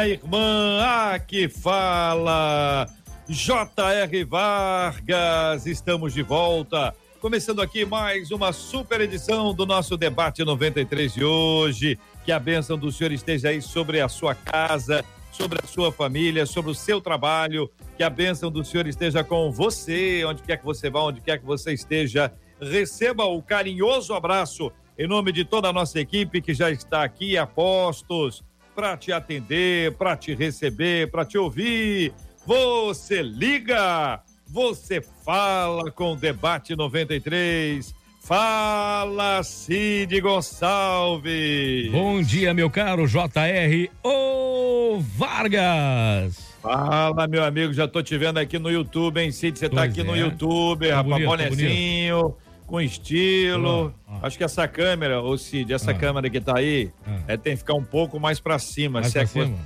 minha irmã. Aqui fala J.R. Vargas. Estamos de volta Começando aqui mais uma super edição do nosso debate 93 de hoje. Que a bênção do Senhor esteja aí sobre a sua casa, sobre a sua família, sobre o seu trabalho. Que a bênção do Senhor esteja com você, onde quer que você vá, onde quer que você esteja. Receba o carinhoso abraço em nome de toda a nossa equipe que já está aqui, apostos, para te atender, para te receber, para te ouvir. Você liga você fala com o Debate 93. Fala, Cid Gonçalves. Bom dia, meu caro JR O Vargas. Fala, meu amigo, já tô te vendo aqui no YouTube, hein, Cid? Você tá aqui é. no YouTube, tá rapaz, bonezinho, com estilo. Ah, ah. Acho que essa câmera, ô Cid, essa ah. câmera que tá aí, ah. é, tem que ficar um pouco mais pra cima. Mais se pra é cima?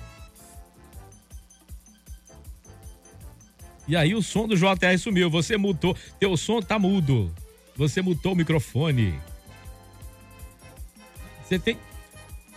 E aí o som do JR sumiu. Você mutou. Teu som tá mudo. Você mutou o microfone. Você tem.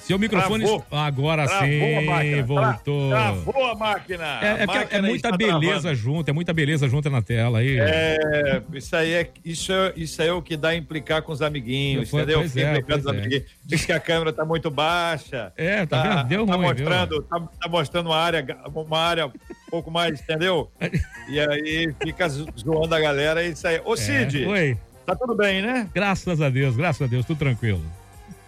Seu microfone. Travou. Agora Travou sim, voltou. Travou a máquina. É, a é, máquina é muita beleza travando. junto, é muita beleza junto na tela aí. É, isso aí é, isso é, isso é o que dá a implicar com os amiguinhos, Foi, entendeu? Pois é, pois os amiguinhos. Diz que a câmera tá muito baixa. É, tá, tá vendo? Deu tá ruim, mostrando, tá, tá, mostrando uma área, uma área um pouco mais, entendeu? E aí fica zoando a galera e isso aí. Ô, Cid. É, oi. Tá tudo bem, né? Graças a Deus, graças a Deus, tudo tranquilo.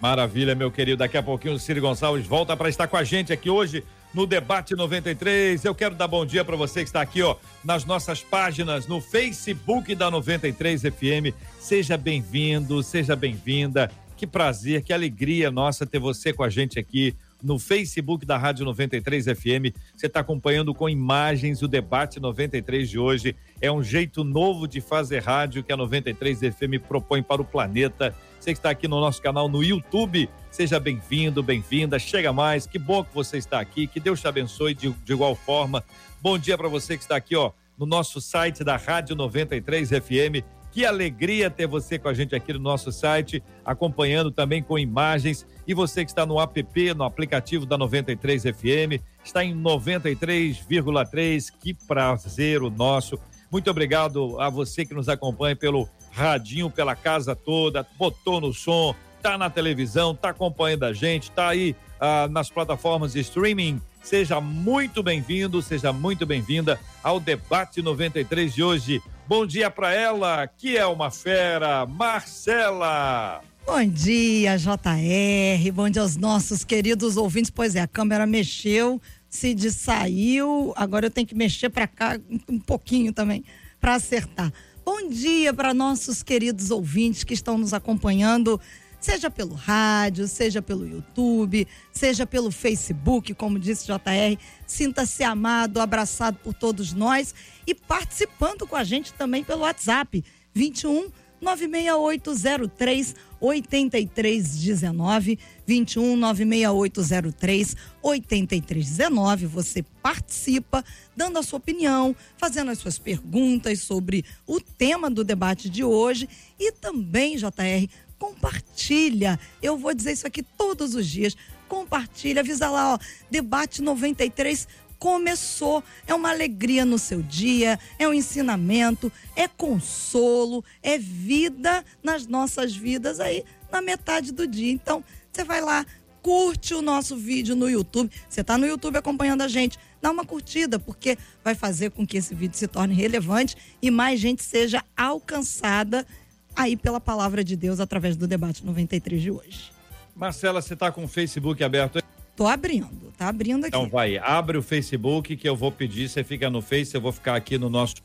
Maravilha, meu querido. Daqui a pouquinho o Ciro Gonçalves volta para estar com a gente aqui hoje no Debate 93. Eu quero dar bom dia para você que está aqui, ó, nas nossas páginas no Facebook da 93 FM. Seja bem-vindo, seja bem-vinda. Que prazer, que alegria nossa ter você com a gente aqui no Facebook da Rádio 93 FM. Você está acompanhando com imagens o debate 93 de hoje. É um jeito novo de fazer rádio que a 93 FM propõe para o planeta. Você que está aqui no nosso canal no YouTube, seja bem-vindo, bem-vinda. Chega mais, que bom que você está aqui. Que Deus te abençoe de, de igual forma. Bom dia para você que está aqui, ó, no nosso site da Rádio 93 FM que alegria ter você com a gente aqui no nosso site, acompanhando também com imagens. E você que está no app, no aplicativo da 93 FM, está em 93,3. Que prazer o nosso. Muito obrigado a você que nos acompanha pelo radinho, pela casa toda, botou no som, tá na televisão, tá acompanhando a gente, tá aí ah, nas plataformas de streaming. Seja muito bem-vindo, seja muito bem-vinda ao debate 93 de hoje. Bom dia para ela, que é uma fera, Marcela. Bom dia, JR. Bom dia aos nossos queridos ouvintes. Pois é, a câmera mexeu, Cid saiu, agora eu tenho que mexer para cá um pouquinho também para acertar. Bom dia para nossos queridos ouvintes que estão nos acompanhando seja pelo rádio, seja pelo YouTube, seja pelo Facebook, como disse JR. Sinta-se amado, abraçado por todos nós e participando com a gente também pelo WhatsApp 21 96803 8319 21 96803 8319. Você participa, dando a sua opinião, fazendo as suas perguntas sobre o tema do debate de hoje e também, JR, compartilha. Eu vou dizer isso aqui todos os dias. Compartilha, avisa lá, ó, debate 93 começou. É uma alegria no seu dia, é um ensinamento, é consolo, é vida nas nossas vidas aí na metade do dia. Então, você vai lá, curte o nosso vídeo no YouTube. Você está no YouTube acompanhando a gente, dá uma curtida, porque vai fazer com que esse vídeo se torne relevante e mais gente seja alcançada aí pela palavra de Deus através do debate 93 de hoje. Marcela, você está com o Facebook aberto? Tô abrindo, tá abrindo aqui. Então vai, abre o Facebook que eu vou pedir, você fica no Face, eu vou ficar aqui no nosso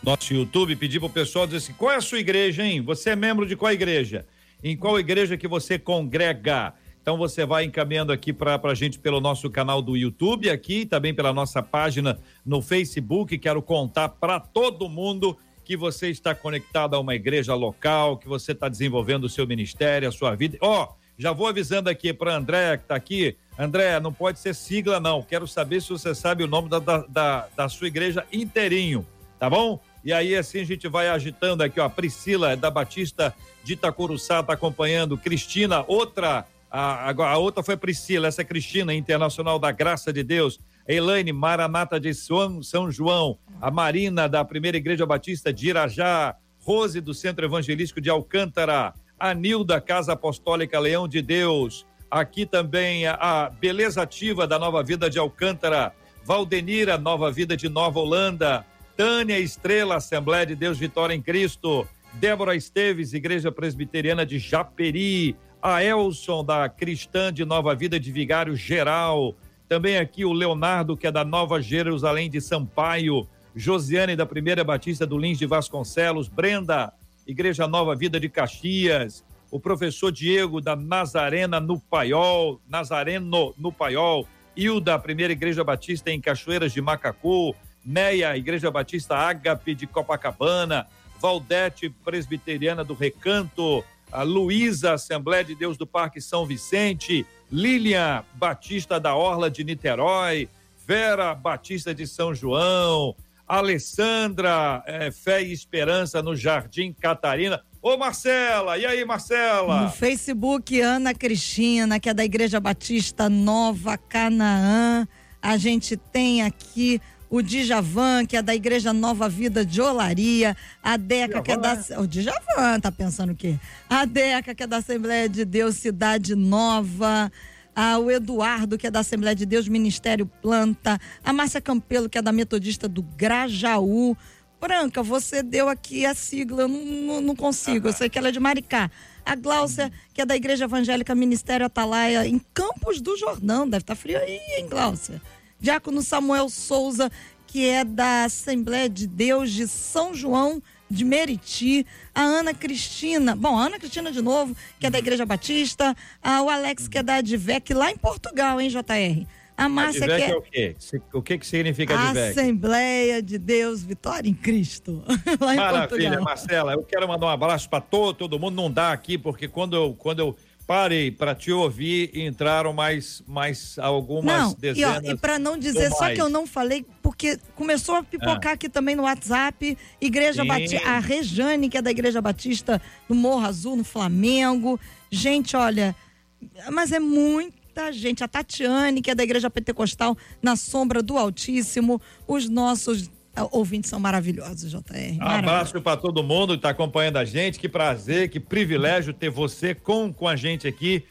nosso YouTube, pedir pro pessoal dizer assim, qual é a sua igreja, hein? Você é membro de qual igreja? Em qual igreja que você congrega? Então você vai encaminhando aqui para a gente pelo nosso canal do YouTube, aqui também pela nossa página no Facebook. Quero contar para todo mundo que você está conectado a uma igreja local, que você está desenvolvendo o seu ministério, a sua vida. Ó, oh, já vou avisando aqui para André que está aqui. André, não pode ser sigla, não. Quero saber se você sabe o nome da, da, da sua igreja inteirinho, tá bom? E aí, assim, a gente vai agitando aqui, ó. Priscila da Batista de Itacuruçá está acompanhando. Cristina, outra a, a, outra foi Priscila, essa é Cristina, Internacional da Graça de Deus. Elaine Maranata de São João. A Marina, da Primeira Igreja Batista de Irajá. Rose, do Centro Evangelístico de Alcântara. A Nilda, Casa Apostólica Leão de Deus. Aqui também a Beleza Ativa, da Nova Vida de Alcântara. Valdenira, Nova Vida de Nova Holanda. Tânia Estrela, Assembleia de Deus Vitória em Cristo. Débora Esteves, Igreja Presbiteriana de Japeri a Elson da Cristã de Nova Vida de Vigário Geral, também aqui o Leonardo, que é da Nova Jerusalém de Sampaio, Josiane da Primeira Batista do Lins de Vasconcelos, Brenda, Igreja Nova Vida de Caxias, o professor Diego da Nazarena no Paiol, Nazareno no Paiol, Hilda, Primeira Igreja Batista em Cachoeiras de Macacu, Neia, Igreja Batista Ágape de Copacabana, Valdete, Presbiteriana do Recanto, a Luísa, Assembleia de Deus do Parque São Vicente, Lilian Batista da Orla de Niterói, Vera Batista de São João, Alessandra é, Fé e Esperança no Jardim Catarina. Ô Marcela, e aí Marcela? No Facebook, Ana Cristina, que é da Igreja Batista Nova Canaã. A gente tem aqui o Djavan, que é da Igreja Nova Vida de Olaria, a Deca, que é da. O Djavan, tá pensando o quê? A Deca, que é da Assembleia de Deus Cidade Nova. Ah, o Eduardo, que é da Assembleia de Deus Ministério Planta, a Márcia Campelo, que é da Metodista do Grajaú. Branca, você deu aqui a sigla, eu não, não, consigo, eu sei que ela é de Maricá. A Gláucia, que é da Igreja Evangélica Ministério Atalaia, em Campos do Jordão, deve estar tá frio aí, hein, Gláucia? Diácono Samuel Souza, que é da Assembleia de Deus de São João de Meriti, a Ana Cristina, bom, a Ana Cristina de novo, que é da Igreja Batista, a, o Alex, que é da Advec, lá em Portugal, hein, JR? A Márcia que é... é o quê? O que que significa Advec? Assembleia de Deus Vitória em Cristo, lá em Maravilha, Portugal. Marcela, eu quero mandar um abraço para todo, todo mundo, não dá aqui, porque quando eu, quando eu parei para te ouvir entraram mais, mais algumas não, dezenas. E, e para não dizer, só que eu não falei, porque começou a pipocar ah. aqui também no WhatsApp, Igreja Batista, a Rejane, que é da Igreja Batista no Morro Azul, no Flamengo. Gente, olha, mas é muita gente. A Tatiane, que é da Igreja Pentecostal, na Sombra do Altíssimo, os nossos ouvintes são maravilhosos, JR. Um abraço para todo mundo que está acompanhando a gente. Que prazer, que privilégio ter você com, com a gente aqui.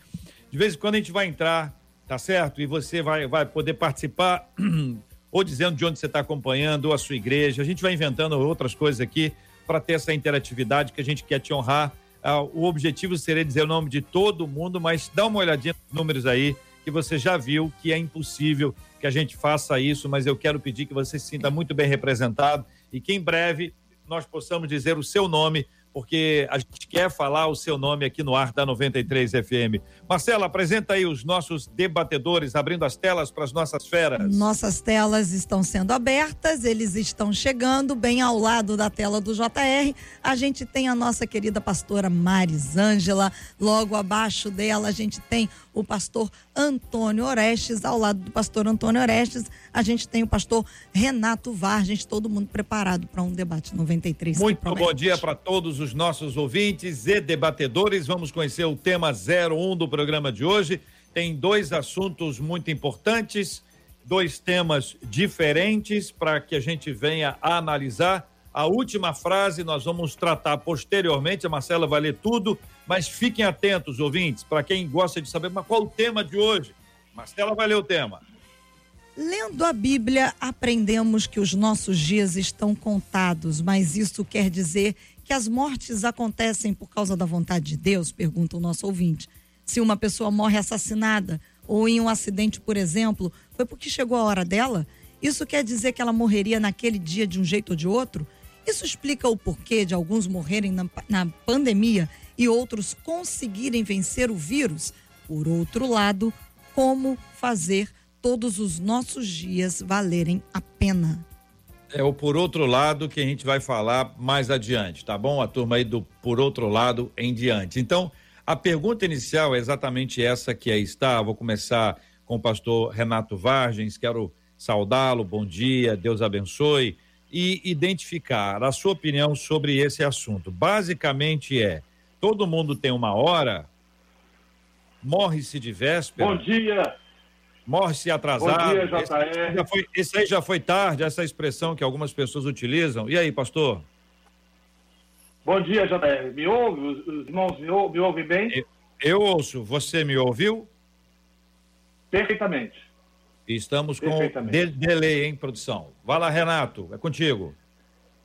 De vez em quando a gente vai entrar, tá certo? E você vai, vai poder participar, ou dizendo de onde você está acompanhando, ou a sua igreja. A gente vai inventando outras coisas aqui para ter essa interatividade que a gente quer te honrar. Ah, o objetivo seria dizer o nome de todo mundo, mas dá uma olhadinha nos números aí, que você já viu que é impossível que a gente faça isso, mas eu quero pedir que você se sinta muito bem representado e que em breve nós possamos dizer o seu nome porque a gente quer falar o seu nome aqui no ar da 93 FM. Marcela, apresenta aí os nossos debatedores, abrindo as telas para as nossas feras. Nossas telas estão sendo abertas, eles estão chegando bem ao lado da tela do JR. A gente tem a nossa querida pastora Marisângela, logo abaixo dela a gente tem o pastor Antônio Orestes, ao lado do pastor Antônio Orestes, a gente tem o pastor Renato Vargens, todo mundo preparado para um debate 93. Muito bom dia para todos os nossos ouvintes e debatedores. Vamos conhecer o tema 01 do programa de hoje. Tem dois assuntos muito importantes, dois temas diferentes para que a gente venha a analisar. A última frase nós vamos tratar posteriormente, a Marcela vai ler tudo, mas fiquem atentos, ouvintes, para quem gosta de saber mas qual o tema de hoje. Marcela vai ler o tema. Lendo a Bíblia, aprendemos que os nossos dias estão contados, mas isso quer dizer que as mortes acontecem por causa da vontade de Deus? Pergunta o nosso ouvinte. Se uma pessoa morre assassinada ou em um acidente, por exemplo, foi porque chegou a hora dela? Isso quer dizer que ela morreria naquele dia de um jeito ou de outro? Isso explica o porquê de alguns morrerem na, na pandemia e outros conseguirem vencer o vírus? por outro lado, como fazer todos os nossos dias valerem a pena. É o por outro lado que a gente vai falar mais adiante, tá bom? A turma aí do por outro lado em diante. Então, a pergunta inicial é exatamente essa que aí está. Vou começar com o pastor Renato Vargens. Quero saudá-lo. Bom dia, Deus abençoe. E identificar a sua opinião sobre esse assunto. Basicamente é: todo mundo tem uma hora, morre-se de véspera. Bom dia. Morre-se atrasado. Bom dia, JR. Esse, já foi, esse aí já foi tarde, essa expressão que algumas pessoas utilizam. E aí, pastor? Bom dia, JR. Me ouve? Os, os irmãos me, ou, me ouvem bem? Eu, eu, ouço. Você me ouviu? Perfeitamente. Estamos com de delay, hein, produção? Vai lá, Renato, é contigo.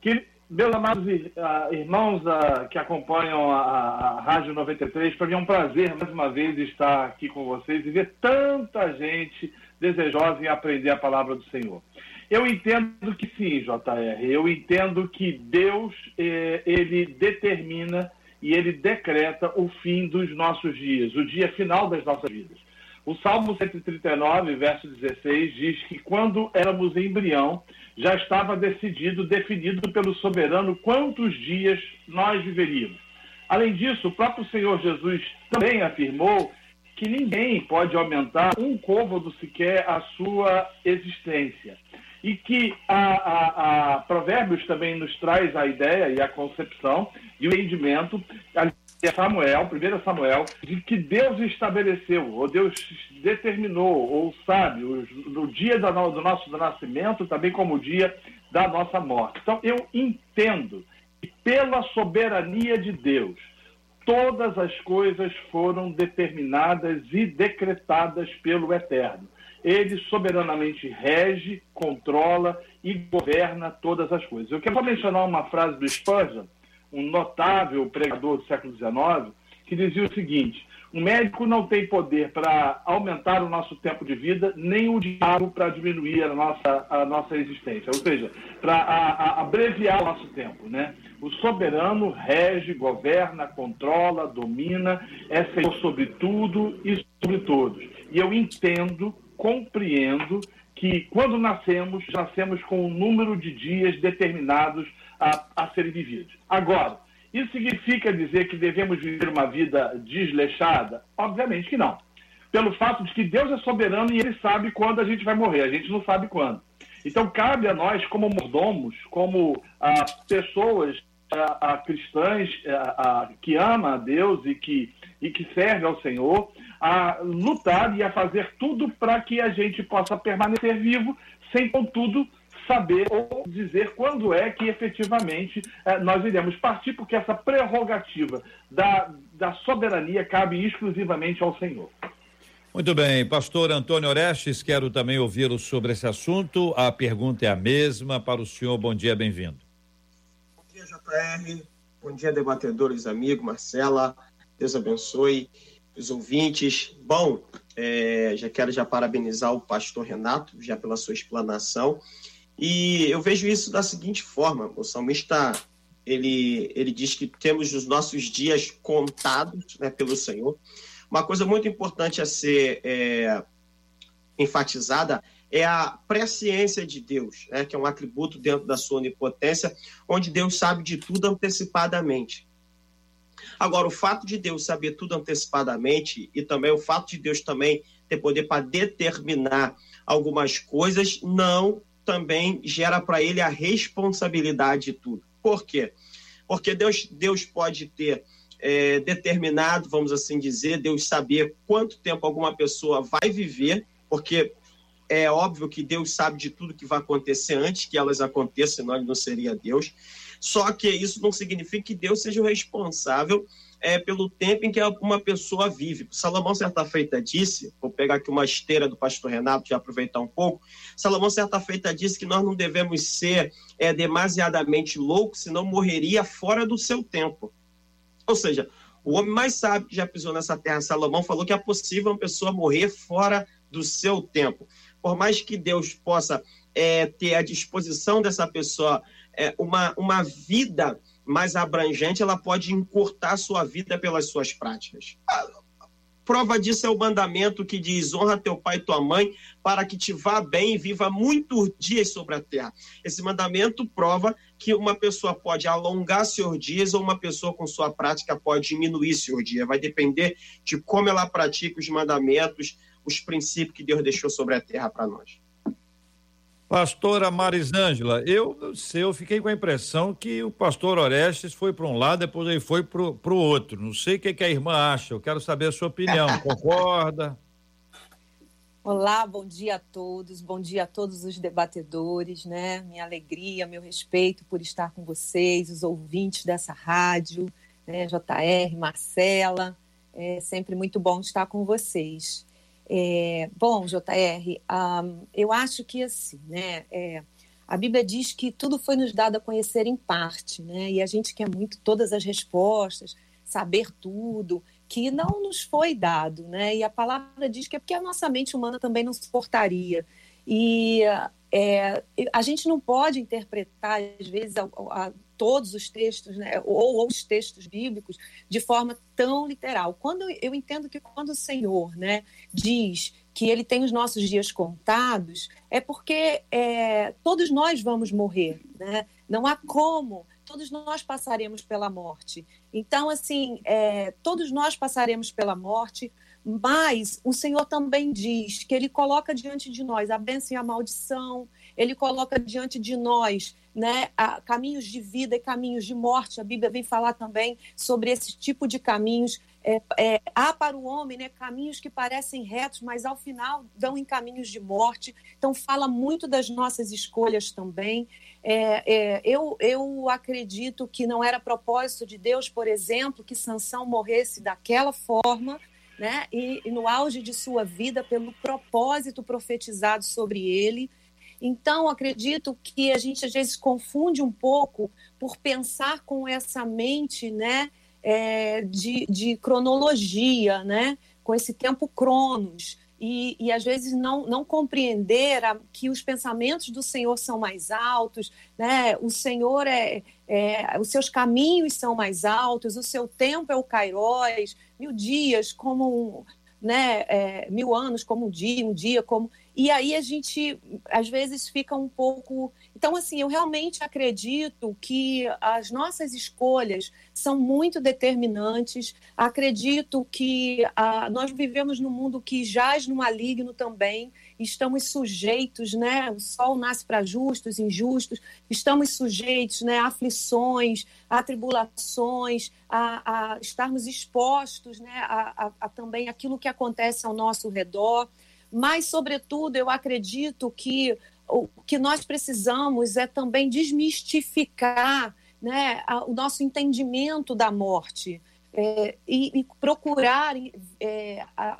Que, meus amados uh, irmãos uh, que acompanham a, a Rádio 93, para mim é um prazer, mais uma vez, estar aqui com vocês e ver tanta gente desejosa em aprender a palavra do Senhor. Eu entendo que sim, JR. Eu entendo que Deus eh, ele determina e ele decreta o fim dos nossos dias, o dia final das nossas vidas. O Salmo 139, verso 16, diz que quando éramos embrião, já estava decidido, definido pelo soberano quantos dias nós viveríamos. Além disso, o próprio Senhor Jesus também afirmou que ninguém pode aumentar um côvado sequer a sua existência e que a, a, a, Provérbios também nos traz a ideia e a concepção e o entendimento, a Samuel, 1 Samuel, de que Deus estabeleceu, ou Deus determinou, ou sabe, o, dia do, do nosso nascimento, também como o dia da nossa morte. Então, eu entendo que pela soberania de Deus, todas as coisas foram determinadas e decretadas pelo Eterno ele soberanamente rege, controla e governa todas as coisas. Eu quero só mencionar uma frase do Spurgeon, um notável pregador do século XIX, que dizia o seguinte: o médico não tem poder para aumentar o nosso tempo de vida, nem o diabo para diminuir a nossa, a nossa existência, ou seja, para abreviar o nosso tempo. Né? O soberano rege, governa, controla, domina, é senhor sobre tudo e sobre todos. E eu entendo compreendo que quando nascemos, nascemos com um número de dias determinados a, a serem vividos. Agora, isso significa dizer que devemos viver uma vida desleixada? Obviamente que não. Pelo fato de que Deus é soberano e Ele sabe quando a gente vai morrer, a gente não sabe quando. Então, cabe a nós, como mordomos, como ah, pessoas ah, ah, cristãs ah, que amam a Deus e que, e que servem ao Senhor, a lutar e a fazer tudo para que a gente possa permanecer vivo, sem, contudo, saber ou dizer quando é que efetivamente eh, nós iremos partir, porque essa prerrogativa da, da soberania cabe exclusivamente ao Senhor. Muito bem, pastor Antônio Orestes, quero também ouvi-lo sobre esse assunto. A pergunta é a mesma para o senhor. Bom dia, bem-vindo. Dia, JR. Bom dia, debatedores, amigo, Marcela. Deus abençoe os ouvintes. Bom, é, já quero já parabenizar o pastor Renato, já pela sua explanação. E eu vejo isso da seguinte forma, o salmista, ele, ele diz que temos os nossos dias contados né, pelo Senhor. Uma coisa muito importante a ser é, enfatizada é a presciência de Deus, né, que é um atributo dentro da sua onipotência, onde Deus sabe de tudo antecipadamente. Agora, o fato de Deus saber tudo antecipadamente e também o fato de Deus também ter poder para determinar algumas coisas, não também gera para ele a responsabilidade de tudo. Por quê? Porque Deus, Deus pode ter é, determinado, vamos assim dizer, Deus saber quanto tempo alguma pessoa vai viver, porque é óbvio que Deus sabe de tudo que vai acontecer antes que elas aconteçam, senão ele não seria Deus. Só que isso não significa que Deus seja o responsável é, pelo tempo em que uma pessoa vive. Salomão, certa feita, disse: vou pegar aqui uma esteira do pastor Renato e aproveitar um pouco. Salomão, certa feita, disse que nós não devemos ser é, demasiadamente loucos, senão morreria fora do seu tempo. Ou seja, o homem mais sábio que já pisou nessa terra, Salomão, falou que é possível uma pessoa morrer fora do seu tempo. Por mais que Deus possa é, ter à disposição dessa pessoa é, uma, uma vida mais abrangente, ela pode encurtar sua vida pelas suas práticas. Prova disso é o mandamento que diz: honra teu pai e tua mãe, para que te vá bem e viva muitos dias sobre a terra. Esse mandamento prova que uma pessoa pode alongar seus dias ou uma pessoa com sua prática pode diminuir seus dias. Vai depender de como ela pratica os mandamentos, os princípios que Deus deixou sobre a terra para nós. Pastora Marisângela, eu não sei, eu fiquei com a impressão que o pastor Orestes foi para um lado, depois ele foi para o outro. Não sei o que, que a irmã acha, eu quero saber a sua opinião. Concorda? Olá, bom dia a todos, bom dia a todos os debatedores, né? Minha alegria, meu respeito por estar com vocês, os ouvintes dessa rádio, né? JR, Marcela, é sempre muito bom estar com vocês. É, bom, JR, um, eu acho que assim, né? É, a Bíblia diz que tudo foi nos dado a conhecer em parte, né? E a gente quer muito todas as respostas, saber tudo, que não nos foi dado, né? E a palavra diz que é porque a nossa mente humana também não suportaria. E é, a gente não pode interpretar, às vezes, a, a, todos os textos, né, ou, ou, os textos bíblicos, de forma tão literal. Quando eu entendo que quando o Senhor né, diz que ele tem os nossos dias contados, é porque é, todos nós vamos morrer, né? não há como, todos nós passaremos pela morte. Então, assim, é, todos nós passaremos pela morte, mas o Senhor também diz que Ele coloca diante de nós a bênção e a maldição, Ele coloca diante de nós né, caminhos de vida e caminhos de morte. A Bíblia vem falar também sobre esse tipo de caminhos. É, é, há para o homem né, caminhos que parecem retos, mas ao final dão em caminhos de morte. Então, fala muito das nossas escolhas também. É, é eu, eu acredito que não era propósito de Deus, por exemplo, que Sansão morresse daquela forma. Né? E, e no auge de sua vida, pelo propósito profetizado sobre ele, então, acredito que a gente às vezes confunde um pouco por pensar com essa mente né, é, de, de cronologia, né, com esse tempo cronos. E, e, às vezes não, não compreender a, que os pensamentos do Senhor são mais altos, né? O Senhor é, é, os seus caminhos são mais altos, o seu tempo é o Kairos, mil dias como um, né? É, mil anos como um dia, um dia como e aí a gente, às vezes, fica um pouco. Então, assim, eu realmente acredito que as nossas escolhas são muito determinantes. Acredito que ah, nós vivemos num mundo que jaz no maligno também. Estamos sujeitos, né? O sol nasce para justos, injustos. Estamos sujeitos, né? A aflições, a tribulações, a, a estarmos expostos, né? A, a, a também aquilo que acontece ao nosso redor mas, sobretudo, eu acredito que o que nós precisamos é também desmistificar né, o nosso entendimento da morte é, e, e, procurar, é, a,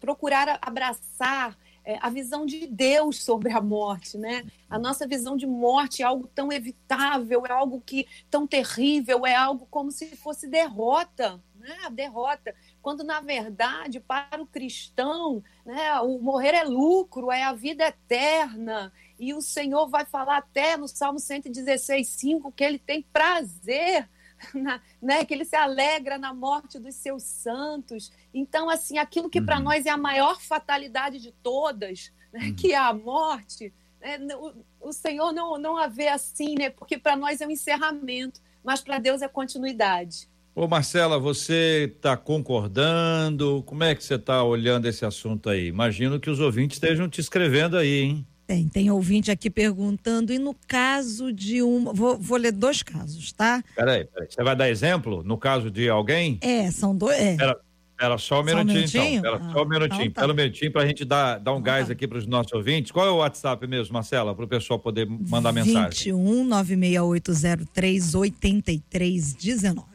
procurar abraçar é, a visão de Deus sobre a morte, né? A nossa visão de morte é algo tão evitável, é algo que tão terrível, é algo como se fosse derrota, né? A derrota quando na verdade para o cristão né, o morrer é lucro, é a vida eterna. E o Senhor vai falar até no Salmo 116, 5, que ele tem prazer, na, né, que ele se alegra na morte dos seus santos. Então, assim, aquilo que uhum. para nós é a maior fatalidade de todas, né, uhum. que é a morte, né, o, o, Senhor não, não a vê assim, né, porque para nós é um encerramento, mas para Deus é continuidade. Ô Marcela, você está concordando? Como é que você está olhando esse assunto aí? Imagino que os ouvintes estejam te escrevendo aí, hein? Tem, tem ouvinte aqui perguntando, e no caso de um. Vou, vou ler dois casos, tá? Peraí, peraí. Você vai dar exemplo no caso de alguém? É, são dois. É. Pera, pera só um minutinho, só um minutinho? então. Pera ah, só um minutinho. Então tá. Pera um minutinho para a gente dar, dar um então gás tá. aqui para os nossos ouvintes. Qual é o WhatsApp mesmo, Marcela, para o pessoal poder mandar 21 mensagem? 21 96803 8319.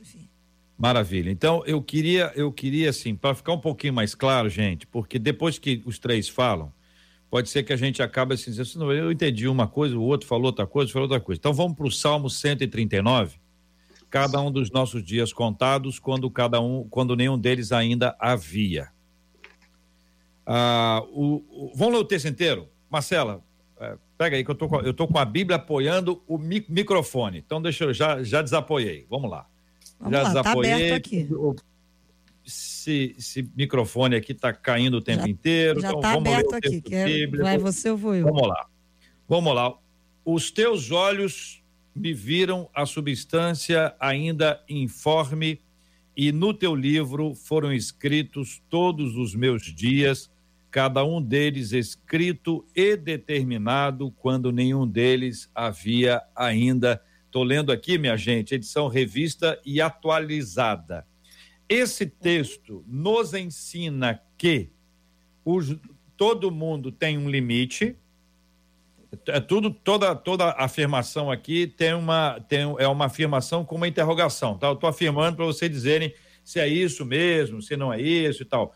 Maravilha. Então, eu queria, eu queria assim, para ficar um pouquinho mais claro, gente, porque depois que os três falam, pode ser que a gente acabe assim, dizendo, eu entendi uma coisa, o outro falou outra coisa, falou outra coisa. Então, vamos para o Salmo 139. Cada um dos nossos dias contados, quando cada um, quando nenhum deles ainda havia. Ah, o, o, vamos ler o texto inteiro? Marcela, é, pega aí que eu tô, com, eu tô com a Bíblia apoiando o mi, microfone. Então, deixa eu já, já desapoiei. Vamos lá. Vamos já lá, tá aberto aqui. esse, esse microfone aqui está caindo o tempo já, inteiro. Já está então, aberto aqui. Quer, vai você ou vou eu? Vamos lá. Vamos lá. Os teus olhos me viram a substância ainda informe, e no teu livro foram escritos todos os meus dias, cada um deles escrito e determinado, quando nenhum deles havia ainda. Estou lendo aqui, minha gente, edição revista e atualizada. Esse texto nos ensina que os, todo mundo tem um limite, é tudo toda toda afirmação aqui tem uma tem é uma afirmação com uma interrogação, tá? Eu estou afirmando para vocês dizerem se é isso mesmo, se não é isso e tal.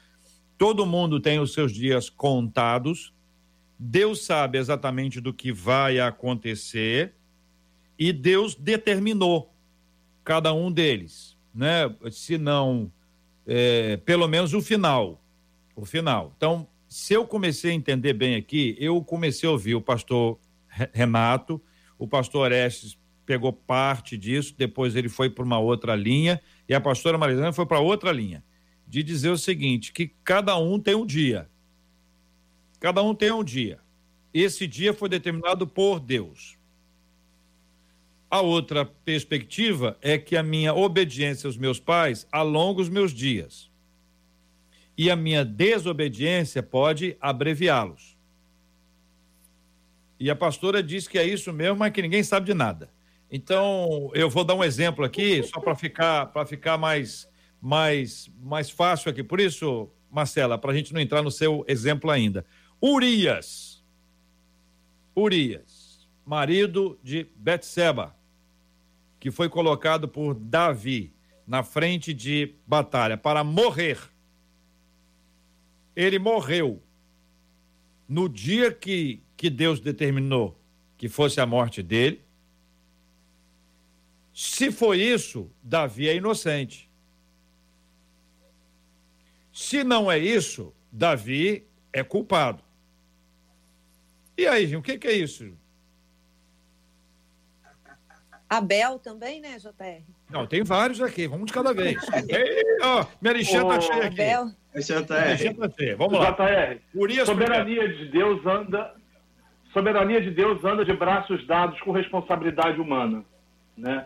Todo mundo tem os seus dias contados. Deus sabe exatamente do que vai acontecer e Deus determinou cada um deles, né? Se não, é, pelo menos o final, o final. Então, se eu comecei a entender bem aqui, eu comecei a ouvir o pastor Renato, o pastor Orestes pegou parte disso, depois ele foi para uma outra linha, e a pastora Marizana foi para outra linha, de dizer o seguinte: que cada um tem um dia. Cada um tem um dia. Esse dia foi determinado por Deus. A outra perspectiva é que a minha obediência aos meus pais alonga os meus dias e a minha desobediência pode abreviá-los. E a pastora diz que é isso mesmo, mas que ninguém sabe de nada. Então, eu vou dar um exemplo aqui, só para ficar, para ficar mais, mais, mais fácil aqui. Por isso, Marcela, para a gente não entrar no seu exemplo ainda. Urias. Urias, marido de Betseba, que foi colocado por Davi na frente de batalha para morrer ele morreu no dia que, que Deus determinou que fosse a morte dele. Se foi isso, Davi é inocente. Se não é isso, Davi é culpado. E aí, o que, que é isso? Abel também, né, JR? Não, tem vários aqui, vamos de cada vez. Ei, ó, minha listinha tá cheia aqui. Abel. JR. Tá vamos lá. JR, Urias soberania de Deus anda soberania de Deus anda de braços dados com responsabilidade humana, né?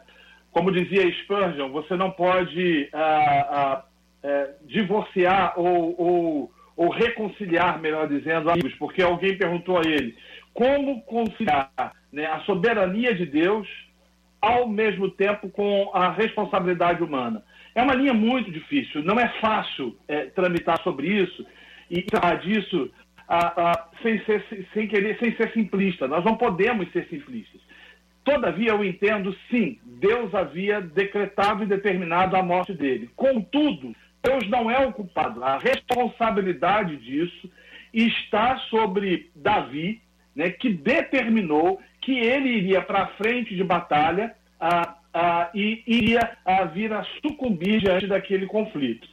Como dizia Spurgeon, você não pode ah, ah, é, divorciar ou, ou, ou reconciliar, melhor dizendo, amigos, porque alguém perguntou a ele como conciliar né, a soberania de Deus ao mesmo tempo com a responsabilidade humana. É uma linha muito difícil, não é fácil é, tramitar sobre isso e falar disso sem, ser, sem, querer, sem ser simplista. Nós não podemos ser simplistas. Todavia, eu entendo, sim, Deus havia decretado e determinado a morte dele. Contudo, Deus não é o culpado. A responsabilidade disso está sobre Davi, né, que determinou que ele iria para a frente de batalha ah, ah, e iria ah, vir a sucumbir diante daquele conflito.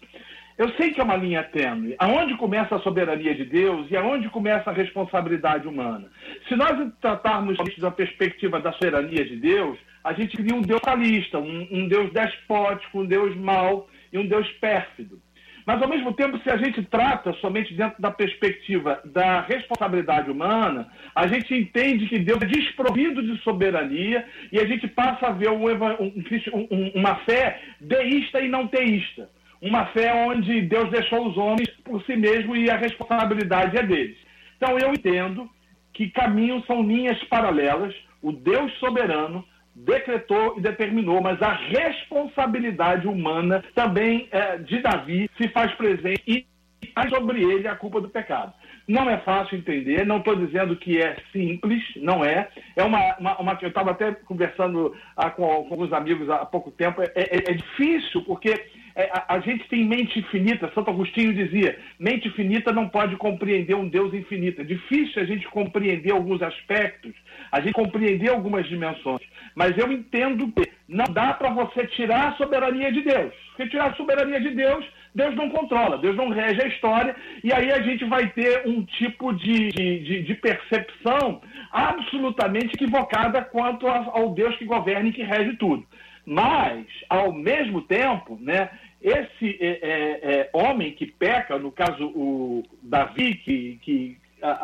Eu sei que é uma linha tênue. Aonde começa a soberania de Deus e aonde começa a responsabilidade humana? Se nós tratarmos da perspectiva da soberania de Deus, a gente cria um Deus calista, um, um Deus despótico, um Deus mau e um Deus pérfido. Mas, ao mesmo tempo, se a gente trata somente dentro da perspectiva da responsabilidade humana, a gente entende que Deus é desprovido de soberania e a gente passa a ver um, um, uma fé deísta e não teísta. Uma fé onde Deus deixou os homens por si mesmo e a responsabilidade é deles. Então, eu entendo que caminhos são linhas paralelas. O Deus soberano decretou e determinou, mas a responsabilidade humana também é, de Davi se faz presente e faz sobre ele a culpa do pecado. Não é fácil entender, não estou dizendo que é simples, não é. É uma, uma, uma eu estava até conversando ah, com, com alguns amigos há pouco tempo, é, é, é difícil porque é, a, a, gente tem mente infinita. Santo Agostinho dizia: mente infinita não pode compreender um Deus infinito. É difícil a gente compreender alguns aspectos, a gente compreender algumas dimensões. Mas eu entendo que não dá para você tirar a soberania de Deus. Porque tirar a soberania de Deus, Deus não controla, Deus não rege a história, e aí a gente vai ter um tipo de, de, de percepção absolutamente equivocada quanto ao Deus que governa e que rege tudo. Mas, ao mesmo tempo, né, esse é, é, é, homem que peca, no caso o Davi, que, que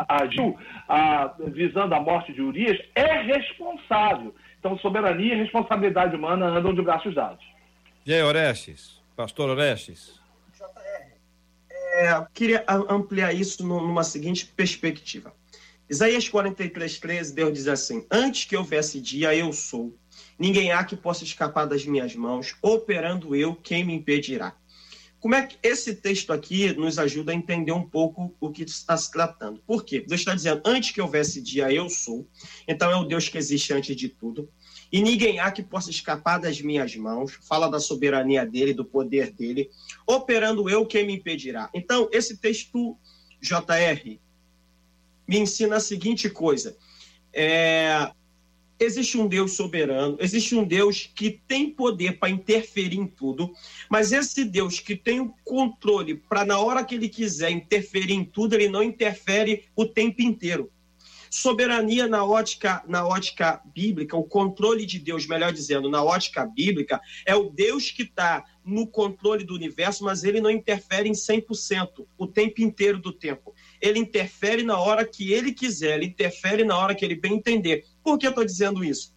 agiu visando a morte de Urias, é responsável. Então, soberania e responsabilidade humana andam de braços dados. E aí, Orestes? Pastor Orestes? É, queria ampliar isso numa seguinte perspectiva. Isaías 43, 13, Deus diz assim: Antes que houvesse dia, eu sou. Ninguém há que possa escapar das minhas mãos. Operando eu, quem me impedirá? Como é que esse texto aqui nos ajuda a entender um pouco o que está se tratando? Por quê? Deus está dizendo: Antes que houvesse dia, eu sou. Então é o Deus que existe antes de tudo. E ninguém há que possa escapar das minhas mãos. Fala da soberania dele, do poder dele. Operando eu, quem me impedirá? Então, esse texto, JR, me ensina a seguinte coisa: é, existe um Deus soberano, existe um Deus que tem poder para interferir em tudo, mas esse Deus que tem o controle para, na hora que ele quiser interferir em tudo, ele não interfere o tempo inteiro. Soberania na ótica, na ótica bíblica, o controle de Deus, melhor dizendo, na ótica bíblica, é o Deus que está no controle do universo, mas ele não interfere em 100% o tempo inteiro do tempo. Ele interfere na hora que ele quiser, ele interfere na hora que ele bem entender. Por que eu estou dizendo isso?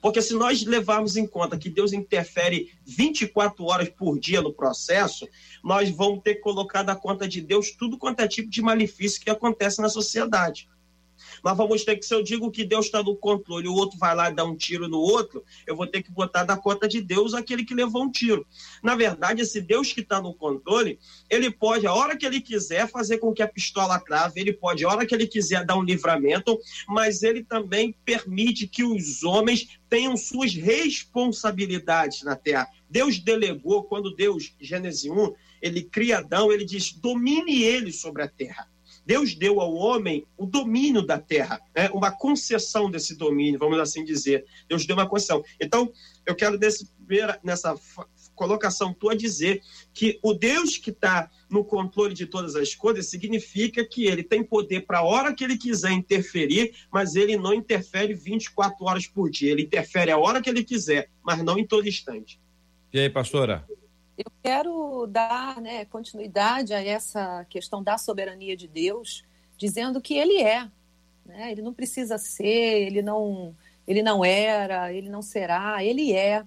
Porque se nós levarmos em conta que Deus interfere 24 horas por dia no processo, nós vamos ter colocado a conta de Deus tudo quanto é tipo de malefício que acontece na sociedade. Nós vamos ter que, se eu digo que Deus está no controle o outro vai lá dá um tiro no outro, eu vou ter que botar da conta de Deus aquele que levou um tiro. Na verdade, esse Deus que está no controle, ele pode, a hora que ele quiser, fazer com que a pistola crave, ele pode, a hora que ele quiser, dar um livramento, mas ele também permite que os homens tenham suas responsabilidades na terra. Deus delegou, quando Deus, Gênesis 1, ele cria Adão, ele diz: domine ele sobre a terra. Deus deu ao homem o domínio da terra, né? uma concessão desse domínio, vamos assim dizer. Deus deu uma concessão. Então, eu quero desse, nessa colocação tua dizer que o Deus que está no controle de todas as coisas significa que ele tem poder para a hora que ele quiser interferir, mas ele não interfere 24 horas por dia. Ele interfere a hora que ele quiser, mas não em todo instante. E aí, pastora? Eu quero dar né, continuidade a essa questão da soberania de Deus, dizendo que Ele é. Né? Ele não precisa ser, ele não, ele não era, ele não será, Ele é.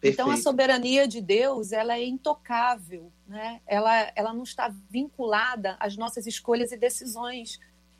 Perfeito. Então, a soberania de Deus ela é intocável, né? ela, ela não está vinculada às nossas escolhas e decisões.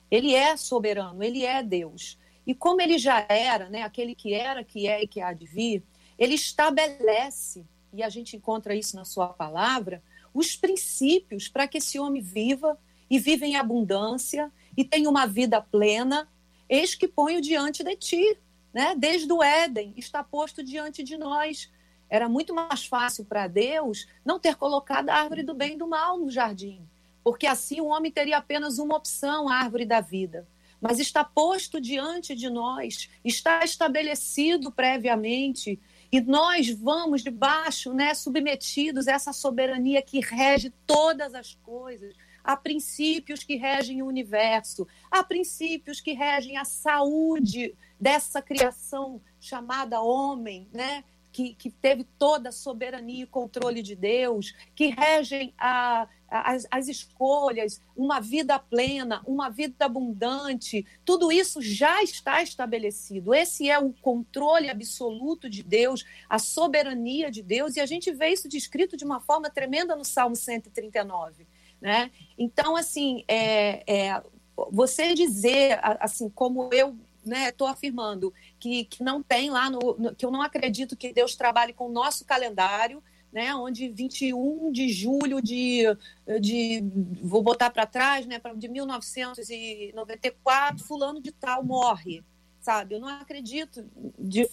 Ele é soberano, ele é Deus. E como ele já era, né, aquele que era, que é e que há de vir, ele estabelece e a gente encontra isso na sua palavra, os princípios para que esse homem viva e viva em abundância e tenha uma vida plena, eis que ponho diante de ti, né? Desde o Éden está posto diante de nós. Era muito mais fácil para Deus não ter colocado a árvore do bem e do mal no jardim, porque assim o homem teria apenas uma opção, a árvore da vida. Mas está posto diante de nós, está estabelecido previamente e nós vamos debaixo, né, submetidos a essa soberania que rege todas as coisas. Há princípios que regem o universo, há princípios que regem a saúde dessa criação chamada homem, né? que, que teve toda a soberania e controle de Deus, que regem a, as, as, escolhas, uma vida plena, uma vida abundante, tudo isso já está estabelecido. Esse é o controle absoluto de Deus, a soberania de Deus, e a gente vê isso descrito de uma forma tremenda no Salmo 139. Né? Então, assim, é, é, você dizer, assim, como eu estou né, afirmando que, que não tem lá, no, no, que eu não acredito que Deus trabalhe com o nosso calendário, né, onde 21 de julho de, de vou botar para trás, né, de 1994, fulano de tal morre sabe? Eu não acredito de,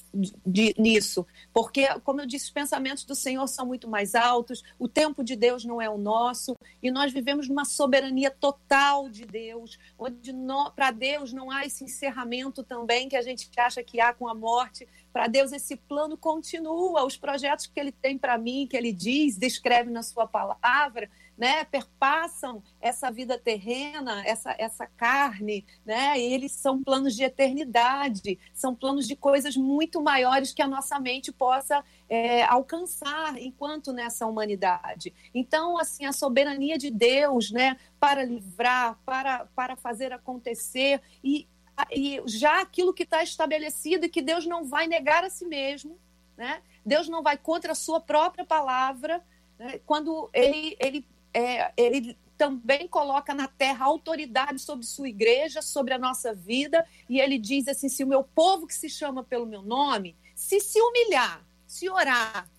de, nisso, porque, como eu disse, os pensamentos do Senhor são muito mais altos, o tempo de Deus não é o nosso, e nós vivemos numa soberania total de Deus, onde para Deus não há esse encerramento também que a gente acha que há com a morte. Para Deus, esse plano continua, os projetos que Ele tem para mim, que Ele diz, descreve na Sua palavra, né, perpassam essa vida terrena, essa, essa carne, né, eles são planos de eternidade, são planos de coisas muito maiores que a nossa mente possa é, alcançar enquanto nessa humanidade. Então, assim, a soberania de Deus, né, para livrar, para, para fazer acontecer e, e já aquilo que está estabelecido que Deus não vai negar a si mesmo, né? Deus não vai contra a sua própria palavra, né? quando ele, ele é, ele também coloca na terra autoridade sobre sua igreja, sobre a nossa vida, e ele diz assim: se o meu povo que se chama pelo meu nome, se se humilhar, se orar,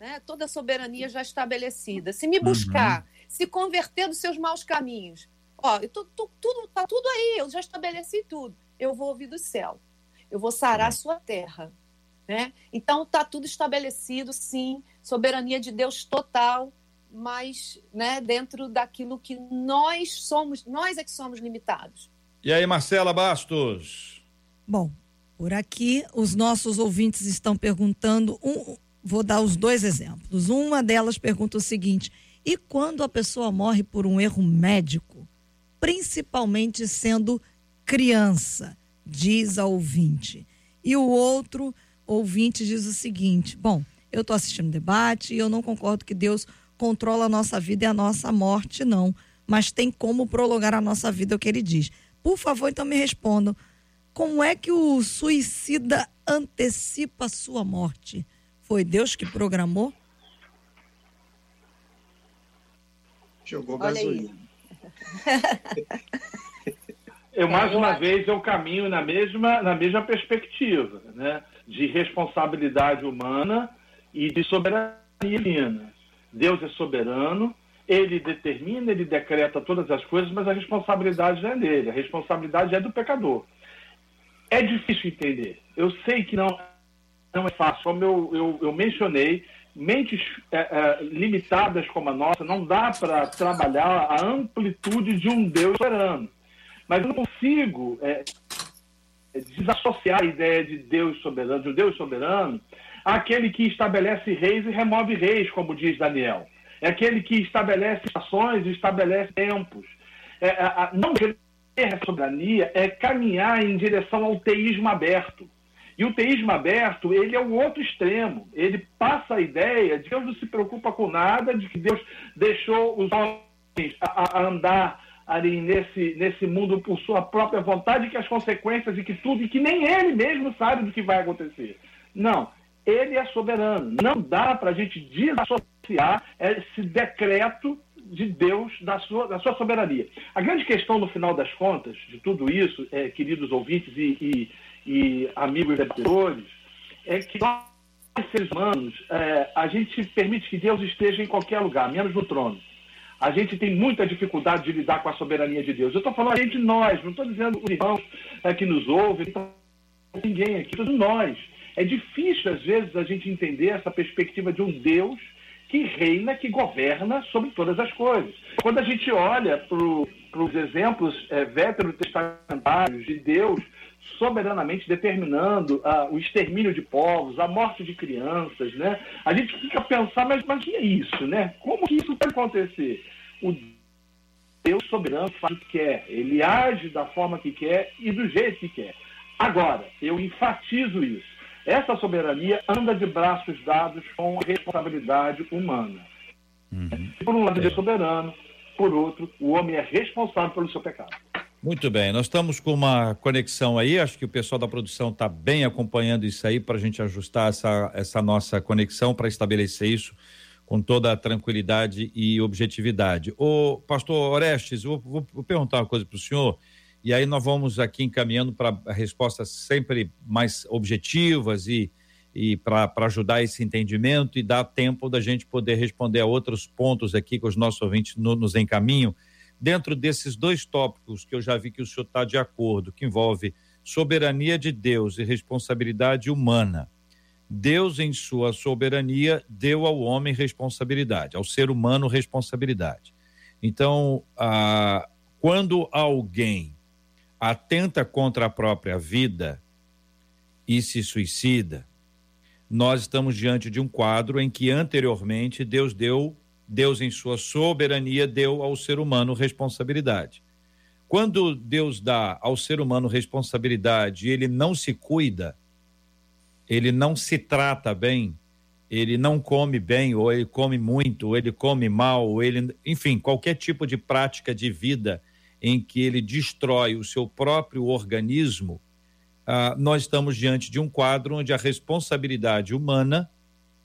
né, toda a soberania já estabelecida, se me buscar, uhum. se converter dos seus maus caminhos, ó, tô, tô, tudo tá tudo aí, eu já estabeleci tudo. Eu vou ouvir do céu, eu vou sarar a sua terra, né? Então tá tudo estabelecido, sim, soberania de Deus total mas né, dentro daquilo que nós somos, nós é que somos limitados. E aí, Marcela Bastos? Bom, por aqui os nossos ouvintes estão perguntando, um, vou dar os dois exemplos. Uma delas pergunta o seguinte: e quando a pessoa morre por um erro médico, principalmente sendo criança, diz a ouvinte. E o outro ouvinte diz o seguinte: bom, eu estou assistindo o debate e eu não concordo que Deus controla a nossa vida e a nossa morte, não. Mas tem como prolongar a nossa vida, é o que ele diz. Por favor, então me respondam. Como é que o suicida antecipa a sua morte? Foi Deus que programou? Jogou gasolina. eu mais uma vez eu caminho na mesma na mesma perspectiva, né, de responsabilidade humana e de soberania divina. Deus é soberano, ele determina, ele decreta todas as coisas, mas a responsabilidade não é dele, a responsabilidade é do pecador. É difícil entender. Eu sei que não, não é fácil. Como eu, eu, eu mencionei, mentes é, é, limitadas como a nossa, não dá para trabalhar a amplitude de um Deus soberano. Mas eu não consigo é, desassociar a ideia de Deus soberano, de um Deus soberano, aquele que estabelece reis e remove reis, como diz Daniel. É aquele que estabelece estações e estabelece tempos. É, a, não ter a soberania é caminhar em direção ao teísmo aberto. E o teísmo aberto, ele é o outro extremo. Ele passa a ideia de que Deus não se preocupa com nada, de que Deus deixou os homens a, a andar ali nesse, nesse mundo por sua própria vontade, que as consequências e que tudo, e que nem ele mesmo sabe do que vai acontecer. Não ele é soberano. Não dá para a gente desassociar esse decreto de Deus da sua, da sua soberania. A grande questão, no final das contas, de tudo isso, é, queridos ouvintes e, e, e amigos debatedores, é que nós, seres humanos, é, a gente permite que Deus esteja em qualquer lugar, menos no trono. A gente tem muita dificuldade de lidar com a soberania de Deus. Eu estou falando a gente, nós, não estou dizendo os irmãos é, que nos ouvem, ninguém aqui, todos nós. É difícil, às vezes, a gente entender essa perspectiva de um Deus que reina, que governa sobre todas as coisas. Quando a gente olha para os exemplos é, veterotestamentários de Deus soberanamente determinando uh, o extermínio de povos, a morte de crianças, né? A gente fica a pensar, mas, mas que é isso, né? Como que isso pode acontecer? O Deus soberano faz o que quer, ele age da forma que quer e do jeito que quer. Agora, eu enfatizo isso. Essa soberania anda de braços dados com a responsabilidade humana. Uhum. Por um lado, ele é soberano, por outro, o homem é responsável pelo seu pecado. Muito bem, nós estamos com uma conexão aí, acho que o pessoal da produção está bem acompanhando isso aí para a gente ajustar essa, essa nossa conexão para estabelecer isso com toda a tranquilidade e objetividade. O pastor Orestes, vou, vou perguntar uma coisa para o senhor. E aí nós vamos aqui encaminhando para respostas sempre mais objetivas e, e para ajudar esse entendimento e dar tempo da gente poder responder a outros pontos aqui que os nossos ouvintes no, nos encaminham. Dentro desses dois tópicos que eu já vi que o senhor está de acordo, que envolve soberania de Deus e responsabilidade humana. Deus, em sua soberania, deu ao homem responsabilidade, ao ser humano responsabilidade. Então, ah, quando alguém atenta contra a própria vida e se suicida, nós estamos diante de um quadro em que anteriormente Deus deu Deus, em sua soberania, deu ao ser humano responsabilidade. Quando Deus dá ao ser humano responsabilidade e ele não se cuida, ele não se trata bem, ele não come bem, ou ele come muito, ou ele come mal, ou ele, enfim, qualquer tipo de prática de vida em que ele destrói o seu próprio organismo, ah, nós estamos diante de um quadro onde a responsabilidade humana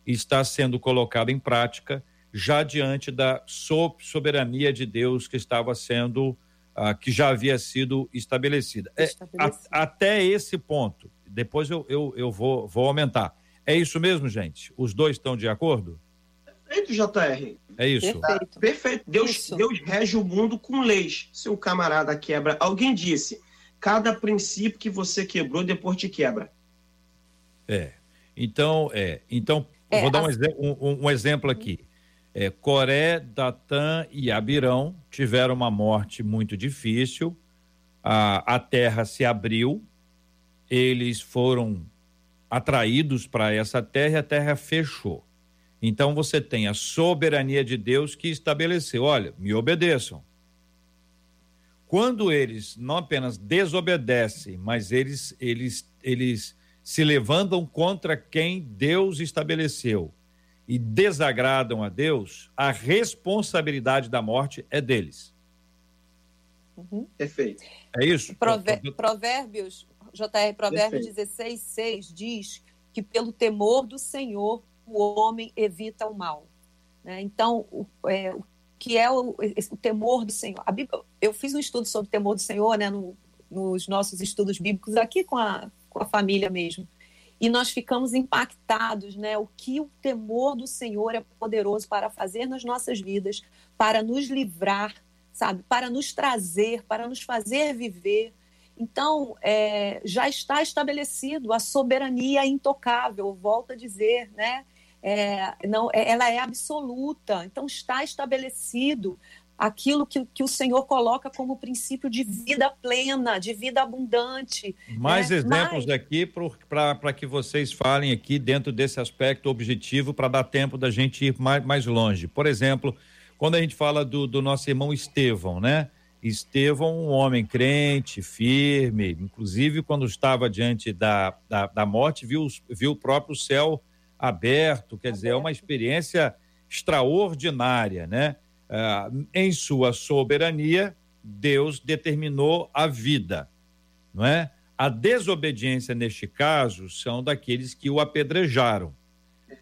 está sendo colocada em prática já diante da soberania de Deus que estava sendo, ah, que já havia sido estabelecida. É, a, até esse ponto, depois eu, eu, eu vou, vou aumentar. É isso mesmo, gente? Os dois estão de acordo? Perfeito, JR. É isso. Perfeito. Perfeito. Deus, isso. Deus rege o mundo com leis. Se um camarada quebra. Alguém disse: cada princípio que você quebrou, depois te quebra. É. Então, é. Então, é, vou dar um, um, um exemplo aqui. É, Coré, Datã e Abirão tiveram uma morte muito difícil. A, a terra se abriu, eles foram atraídos para essa terra e a terra fechou. Então você tem a soberania de Deus que estabeleceu: olha, me obedeçam. Quando eles não apenas desobedecem, mas eles, eles, eles se levantam contra quem Deus estabeleceu e desagradam a Deus, a responsabilidade da morte é deles. Uhum. Perfeito. É isso? Prover provérbios, JR, Provérbios Perfeito. 16, 6 diz que pelo temor do Senhor o homem evita o mal. Né? Então, o, é, o que é o, o, temor do Senhor? Bíblia, eu fiz um estudo sobre o temor do Senhor né, no, nos nossos estudos bíblicos aqui com a, com a família mesmo. E nós ficamos impactados, né? O que o temor do Senhor é poderoso para fazer nas nossas vidas, para nos livrar, sabe? Para nos trazer, para nos fazer viver. Então, é, já está estabelecido a soberania intocável, volto a dizer, né? É, não, é, ela é absoluta. Então está estabelecido aquilo que, que o Senhor coloca como princípio de vida plena, de vida abundante. Mais né? exemplos Mas... aqui para que vocês falem aqui dentro desse aspecto objetivo para dar tempo da gente ir mais, mais longe. Por exemplo, quando a gente fala do, do nosso irmão Estevão, né? Estevão, um homem crente, firme, inclusive quando estava diante da, da, da morte, viu, viu o próprio céu aberto, quer aberto. dizer, é uma experiência extraordinária, né? Ah, em sua soberania, Deus determinou a vida, não é? A desobediência, neste caso, são daqueles que o apedrejaram.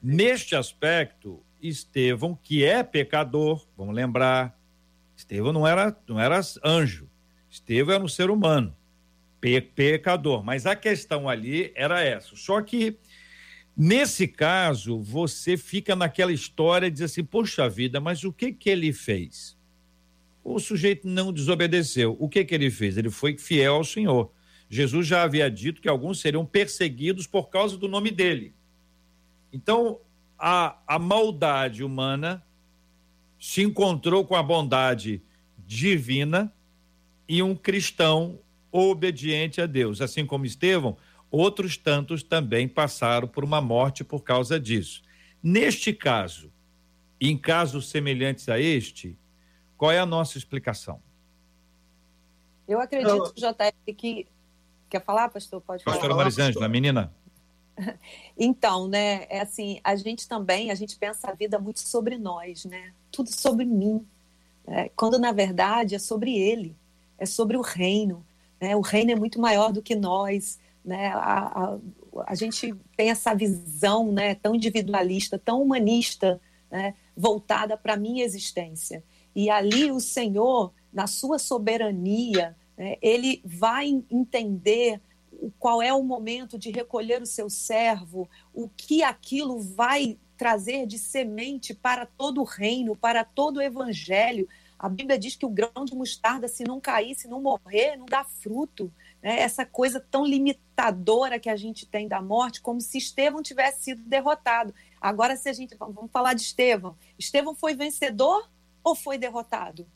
Neste aspecto, Estevão, que é pecador, vamos lembrar, Estevão não era, não era anjo, Estevão era um ser humano, pe pecador. Mas a questão ali era essa. Só que Nesse caso, você fica naquela história de dizer assim: poxa vida, mas o que que ele fez? O sujeito não desobedeceu. O que que ele fez? Ele foi fiel ao Senhor. Jesus já havia dito que alguns seriam perseguidos por causa do nome dele. Então, a, a maldade humana se encontrou com a bondade divina e um cristão obediente a Deus. Assim como Estevão, Outros tantos também passaram por uma morte por causa disso. Neste caso, em casos semelhantes a este, qual é a nossa explicação? Eu acredito, JR, que. Quer falar, pastor? Pode falar. Pastora Marisângela, menina. Então, né, é assim, a gente também, a gente pensa a vida muito sobre nós, né? Tudo sobre mim. Né? Quando, na verdade, é sobre ele, é sobre o reino. Né? O reino é muito maior do que nós. Né? A, a, a gente tem essa visão né, tão individualista, tão humanista, né, voltada para a minha existência. E ali o Senhor, na sua soberania, né, ele vai entender qual é o momento de recolher o seu servo, o que aquilo vai trazer de semente para todo o reino, para todo o evangelho. A Bíblia diz que o grão de mostarda, se não cair, se não morrer, não dá fruto né, essa coisa tão limitadora que a gente tem da morte, como se Estevão tivesse sido derrotado. Agora, se a gente vamos falar de Estevão, Estevão foi vencedor ou foi derrotado?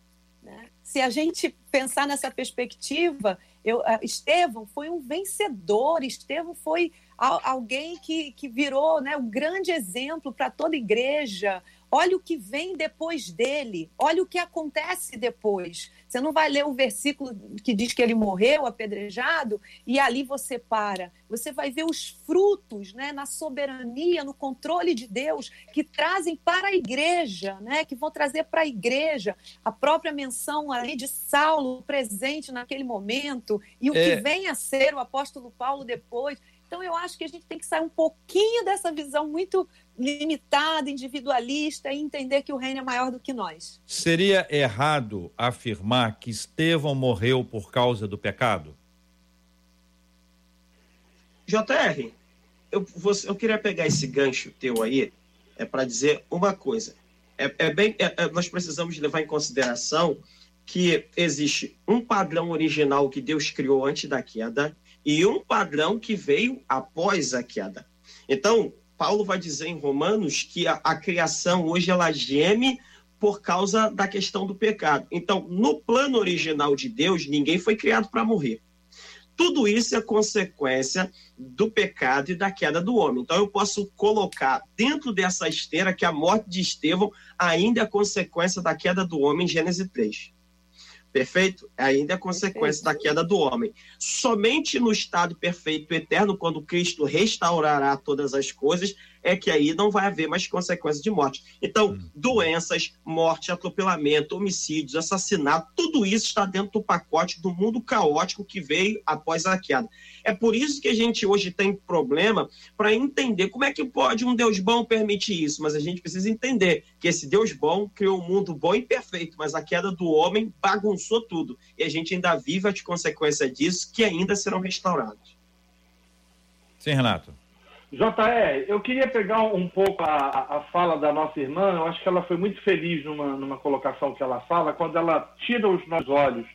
Né? Se a gente pensar nessa perspectiva, eu, Estevão foi um vencedor, Estevão foi alguém que, que virou né, um grande exemplo para toda igreja. Olha o que vem depois dele, olha o que acontece depois. Você não vai ler o versículo que diz que ele morreu apedrejado e ali você para. Você vai ver os frutos né, na soberania, no controle de Deus, que trazem para a igreja, né, que vão trazer para a igreja a própria menção ali de Saulo presente naquele momento e o é... que vem a ser o apóstolo Paulo depois. Então, eu acho que a gente tem que sair um pouquinho dessa visão muito limitada, individualista e entender que o reino é maior do que nós. Seria errado afirmar que Estevão morreu por causa do pecado? JR, eu, você, eu queria pegar esse gancho teu aí é para dizer uma coisa. É, é bem, é, é, nós precisamos levar em consideração que existe um padrão original que Deus criou antes da queda e um padrão que veio após a queda. Então, Paulo vai dizer em Romanos que a, a criação hoje ela geme por causa da questão do pecado. Então, no plano original de Deus, ninguém foi criado para morrer. Tudo isso é consequência do pecado e da queda do homem. Então, eu posso colocar dentro dessa esteira que a morte de Estevão ainda é consequência da queda do homem em Gênesis 3. Perfeito? Ainda é consequência perfeito. da queda do homem. Somente no estado perfeito eterno, quando Cristo restaurará todas as coisas, é que aí não vai haver mais consequências de morte. Então, hum. doenças, morte, atropelamento, homicídios, assassinato, tudo isso está dentro do pacote do mundo caótico que veio após a queda. É por isso que a gente hoje tem problema para entender como é que pode um Deus bom permitir isso, mas a gente precisa entender que esse Deus bom criou um mundo bom e perfeito, mas a queda do homem bagunçou tudo. E a gente ainda vive as consequências disso que ainda serão restauradas. Sim, Renato. JR, eu queria pegar um pouco a, a fala da nossa irmã. Eu acho que ela foi muito feliz numa, numa colocação que ela fala, quando ela tira os nossos olhos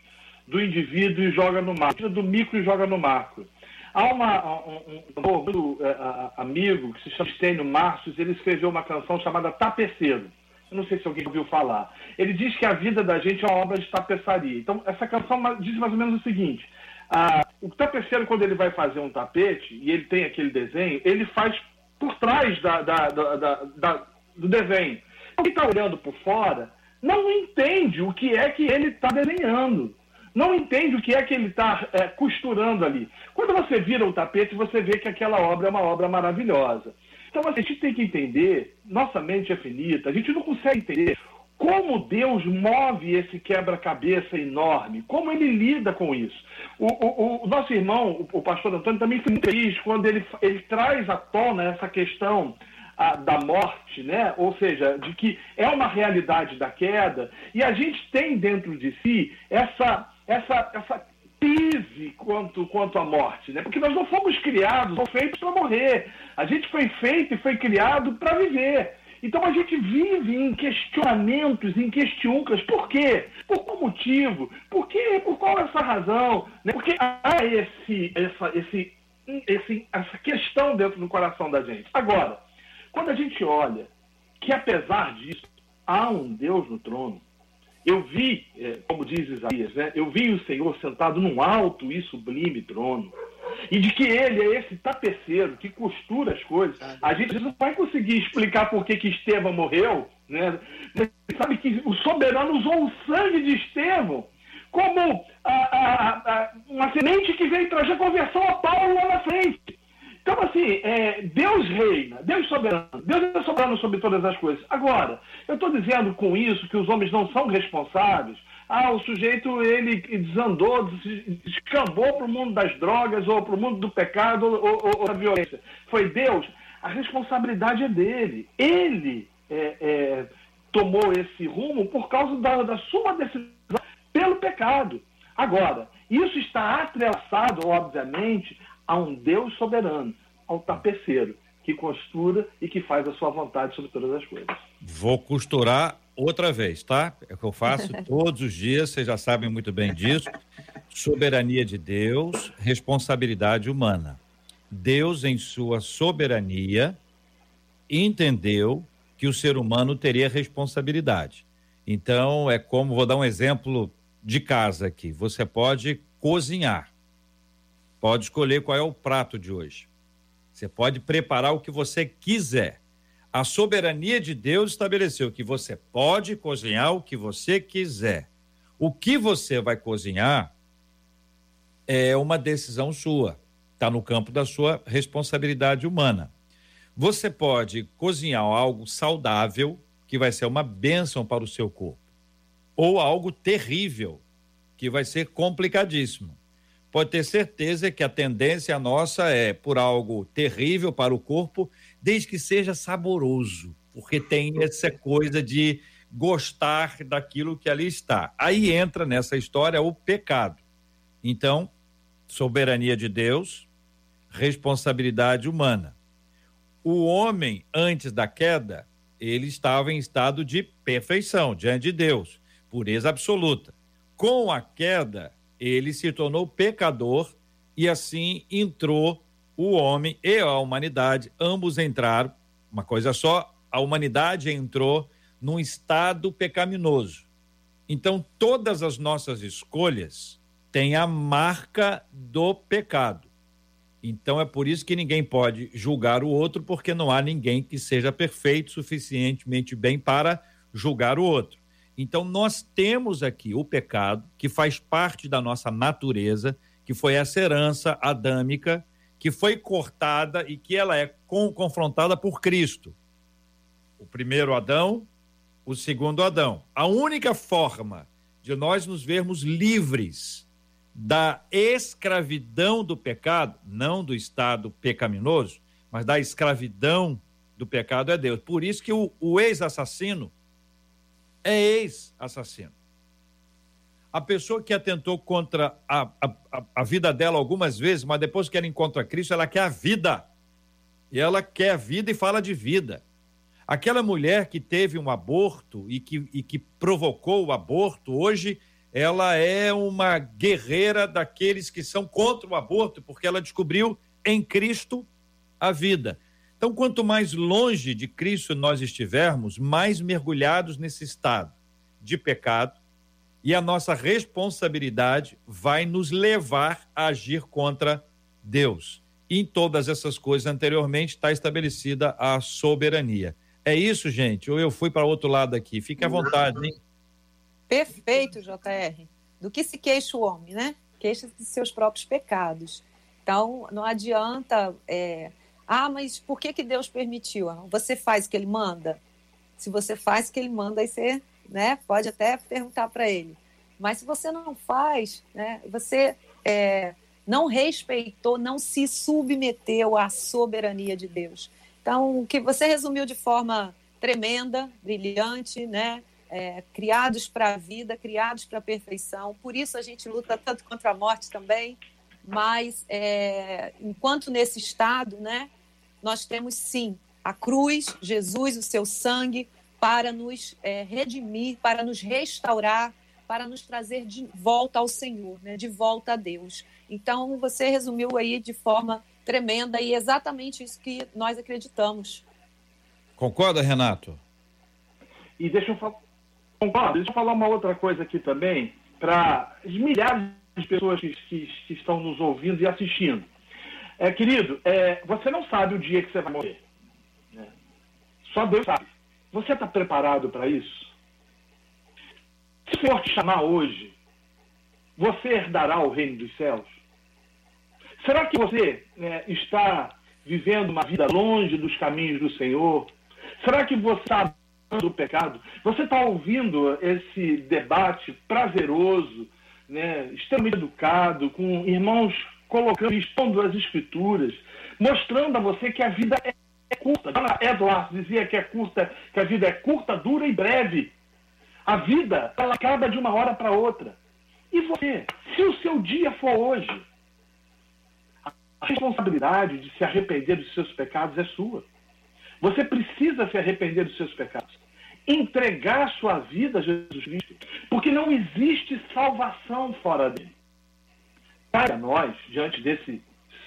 do indivíduo e joga no macro, tira do micro e joga no macro. Há uma, um, um, um, uh, amigo que se chama Stênio Marcius, ele escreveu uma canção chamada Tapeceiro. Eu não sei se alguém ouviu falar. Ele diz que a vida da gente é uma obra de tapeçaria. Então, essa canção diz mais ou menos o seguinte: ah, o tapeceiro, quando ele vai fazer um tapete e ele tem aquele desenho, ele faz por trás da, da, da, do desenho. Quem está olhando por fora não entende o que é que ele está desenhando. Não entende o que é que ele está é, costurando ali. Quando você vira o tapete, você vê que aquela obra é uma obra maravilhosa. Então a gente tem que entender, nossa mente é finita, a gente não consegue entender como Deus move esse quebra-cabeça enorme, como ele lida com isso. O, o, o nosso irmão, o, o, pastor Antônio, também foi feliz quando ele, ele traz à tona essa questão a, da morte, né? ou seja, de que é uma realidade da queda, e a gente tem dentro de si essa, essa, essa crise quanto, quanto à morte, né? porque nós não fomos criados, ou feitos para morrer. A gente foi feito e foi criado para viver. Então a gente vive em questionamentos, em questioncas. Por quê? Por qual motivo? Por quê? Por qual essa razão? Né? Porque há esse, essa, esse, esse, essa questão dentro do coração da gente. Agora, quando a gente olha que apesar disso, há um Deus no trono, eu vi, é, como diz Isaías, né? eu vi o Senhor sentado num alto e sublime trono e de que ele é esse tapeceiro que costura as coisas. A gente não vai conseguir explicar por que, que Estevão morreu. Né? Sabe que o soberano usou o sangue de Estevão como a, a, a, uma semente que veio trazer conversão a Paulo lá na frente. Então, assim, é, Deus reina, Deus é soberano, Deus é soberano sobre todas as coisas. Agora, eu estou dizendo com isso que os homens não são responsáveis ah, o sujeito ele desandou, descambou para o mundo das drogas, ou para o mundo do pecado, ou, ou, ou, da violência. Foi Deus. A responsabilidade é dele. Ele é, é, tomou esse rumo por causa da, da sua decisão pelo pecado. Agora, isso está atrelaçado, obviamente, a um Deus soberano, ao tapeceiro, que costura e que faz a sua vontade sobre todas as coisas. Vou costurar outra vez, tá? É o que eu faço todos os dias, vocês já sabem muito bem disso. Soberania de Deus, responsabilidade humana. Deus, em sua soberania, entendeu que o ser humano teria responsabilidade. Então, é como, vou dar um exemplo de casa aqui. Você pode cozinhar, pode escolher qual é o prato de hoje. Você pode preparar o que você quiser. A soberania de Deus estabeleceu que você pode cozinhar o que você quiser. O que você vai cozinhar é uma decisão sua, está no campo da sua responsabilidade humana. Você pode cozinhar algo saudável, que vai ser uma bênção para o seu corpo, ou algo terrível, que vai ser complicadíssimo. Pode ter certeza que a tendência nossa é por algo terrível para o corpo, desde que seja saboroso, porque tem essa coisa de gostar daquilo que ali está. Aí entra nessa história o pecado. Então, soberania de Deus, responsabilidade humana. O homem, antes da queda, ele estava em estado de perfeição diante de Deus, pureza absoluta. Com a queda, ele se tornou pecador e assim entrou o homem e a humanidade, ambos entraram, uma coisa só, a humanidade entrou num estado pecaminoso. Então, todas as nossas escolhas têm a marca do pecado. Então, é por isso que ninguém pode julgar o outro, porque não há ninguém que seja perfeito suficientemente bem para julgar o outro. Então, nós temos aqui o pecado, que faz parte da nossa natureza, que foi essa herança adâmica, que foi cortada e que ela é com, confrontada por Cristo. O primeiro Adão o segundo Adão. A única forma de nós nos vermos livres da escravidão do pecado, não do estado pecaminoso, mas da escravidão do pecado é Deus. Por isso que o, o ex-assassino é ex-assassino. A pessoa que atentou contra a, a, a vida dela algumas vezes, mas depois que ela encontra Cristo, ela quer a vida. E ela quer a vida e fala de vida. Aquela mulher que teve um aborto e que, e que provocou o aborto, hoje ela é uma guerreira daqueles que são contra o aborto, porque ela descobriu em Cristo a vida. Então, quanto mais longe de Cristo nós estivermos, mais mergulhados nesse estado de pecado, e a nossa responsabilidade vai nos levar a agir contra Deus. E em todas essas coisas anteriormente está estabelecida a soberania. É isso, gente? Ou eu fui para outro lado aqui? Fique à vontade, hein? Perfeito, JR. Do que se queixa o homem, né? Queixa de seus próprios pecados. Então, não adianta. É... Ah, mas por que, que Deus permitiu? Você faz o que ele manda? Se você faz o que ele manda, aí você né, pode até perguntar para ele. Mas se você não faz, né, você é, não respeitou, não se submeteu à soberania de Deus. Então, que você resumiu de forma tremenda, brilhante, né? É, criados para a vida, criados para a perfeição. Por isso a gente luta tanto contra a morte também. Mas é, enquanto nesse estado, né, nós temos sim a cruz, Jesus, o seu sangue, para nos é, redimir, para nos restaurar, para nos trazer de volta ao Senhor, né, de volta a Deus. Então, você resumiu aí de forma tremenda e exatamente isso que nós acreditamos. Concorda, Renato? E deixa eu falar, concordo, deixa eu falar uma outra coisa aqui também, para as milhares de pessoas que, que, que, estão nos ouvindo e assistindo. É, querido, é, você não sabe o dia que você vai morrer. Né? Só Deus sabe. Você está preparado para isso? Se Senhor te chamar hoje, você herdará o reino dos céus? Será que você né, está vivendo uma vida longe dos caminhos do Senhor? Será que você está do pecado? Você está ouvindo esse debate prazeroso, né, extremamente educado, com irmãos colocando, expondo as escrituras, mostrando a você que a vida é, é curta. Dona Edwards dizia que é curta, que a vida é curta, dura e breve. A vida, ela acaba de uma hora para outra. E você, se o seu dia for hoje, a responsabilidade de se arrepender dos seus pecados é sua. Você precisa se arrepender dos seus pecados. Entregar sua vida a Jesus Cristo. Porque não existe salvação fora dele. Para nós, diante dessa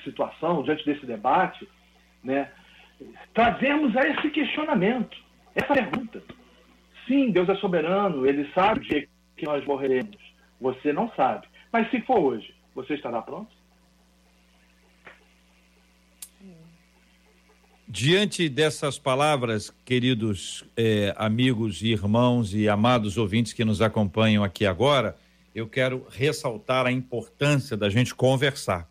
situação, diante desse debate, né, trazemos a esse questionamento, essa pergunta. Sim, Deus é soberano, Ele sabe o dia que nós morreremos. Você não sabe. Mas se for hoje, você estará pronto? Diante dessas palavras, queridos eh, amigos e irmãos e amados ouvintes que nos acompanham aqui agora, eu quero ressaltar a importância da gente conversar.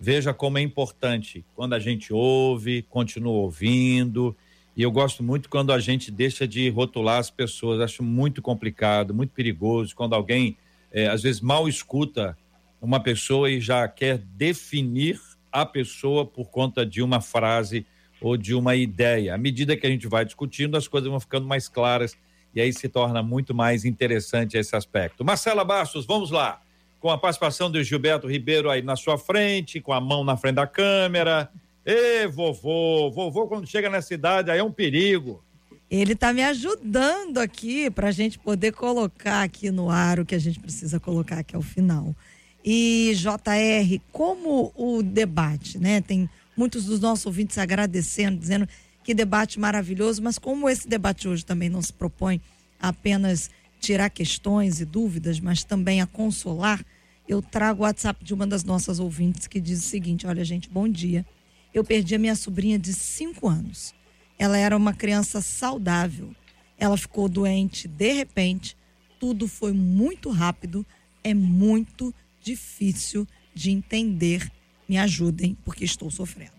Veja como é importante quando a gente ouve, continua ouvindo. E eu gosto muito quando a gente deixa de rotular as pessoas. Acho muito complicado, muito perigoso quando alguém, eh, às vezes, mal escuta uma pessoa e já quer definir a pessoa por conta de uma frase ou de uma ideia. À medida que a gente vai discutindo, as coisas vão ficando mais claras e aí se torna muito mais interessante esse aspecto. Marcela Bastos, vamos lá. Com a participação do Gilberto Ribeiro aí na sua frente, com a mão na frente da câmera. Ê, vovô, vovô quando chega na cidade aí é um perigo. Ele está me ajudando aqui para a gente poder colocar aqui no ar o que a gente precisa colocar aqui ao final. E JR, como o debate, né? Tem muitos dos nossos ouvintes agradecendo, dizendo que debate maravilhoso, mas como esse debate hoje também não se propõe apenas tirar questões e dúvidas, mas também a consolar, eu trago o WhatsApp de uma das nossas ouvintes que diz o seguinte: Olha, gente, bom dia. Eu perdi a minha sobrinha de cinco anos. Ela era uma criança saudável. Ela ficou doente de repente. Tudo foi muito rápido. É muito difícil de entender. Me ajudem, porque estou sofrendo.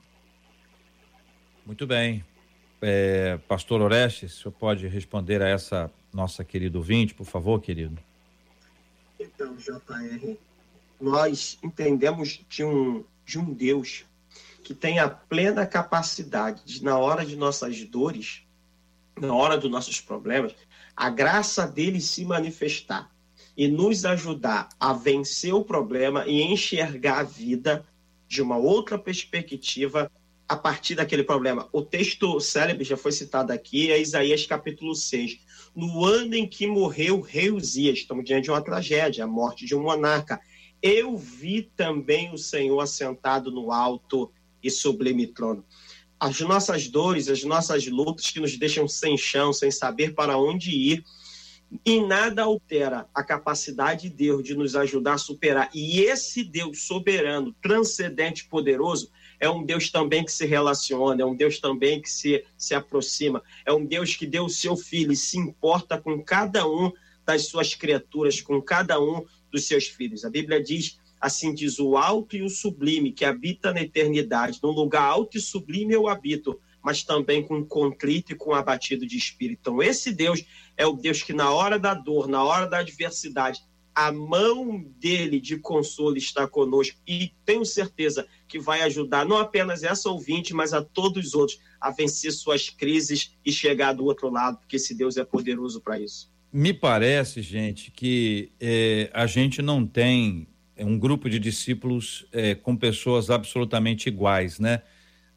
Muito bem. É, Pastor Orestes, o senhor pode responder a essa nossa querida ouvinte, por favor, querido? Então, JR, nós entendemos de um, de um Deus que tem a plena capacidade de, na hora de nossas dores, na hora dos nossos problemas, a graça dele se manifestar e nos ajudar a vencer o problema e enxergar a vida de uma outra perspectiva a partir daquele problema. O texto célebre já foi citado aqui, é Isaías capítulo 6. No ano em que morreu o rei Uzias, estamos diante de uma tragédia, a morte de um monarca. Eu vi também o Senhor assentado no alto e sublime trono. As nossas dores, as nossas lutas que nos deixam sem chão, sem saber para onde ir, em nada altera a capacidade de Deus de nos ajudar a superar. E esse Deus soberano, transcendente, poderoso, é um Deus também que se relaciona, é um Deus também que se, se aproxima, é um Deus que deu o seu filho e se importa com cada um das suas criaturas, com cada um dos seus filhos. A Bíblia diz, assim diz o alto e o sublime, que habita na eternidade. No lugar alto e sublime eu habito, mas também com contrito e com abatido de espírito. Então, esse Deus é o Deus que, na hora da dor, na hora da adversidade, a mão dele de consolo está conosco e tenho certeza que vai ajudar não apenas essa ouvinte, mas a todos os outros a vencer suas crises e chegar do outro lado, porque esse Deus é poderoso para isso. Me parece, gente, que é, a gente não tem um grupo de discípulos é, com pessoas absolutamente iguais, né?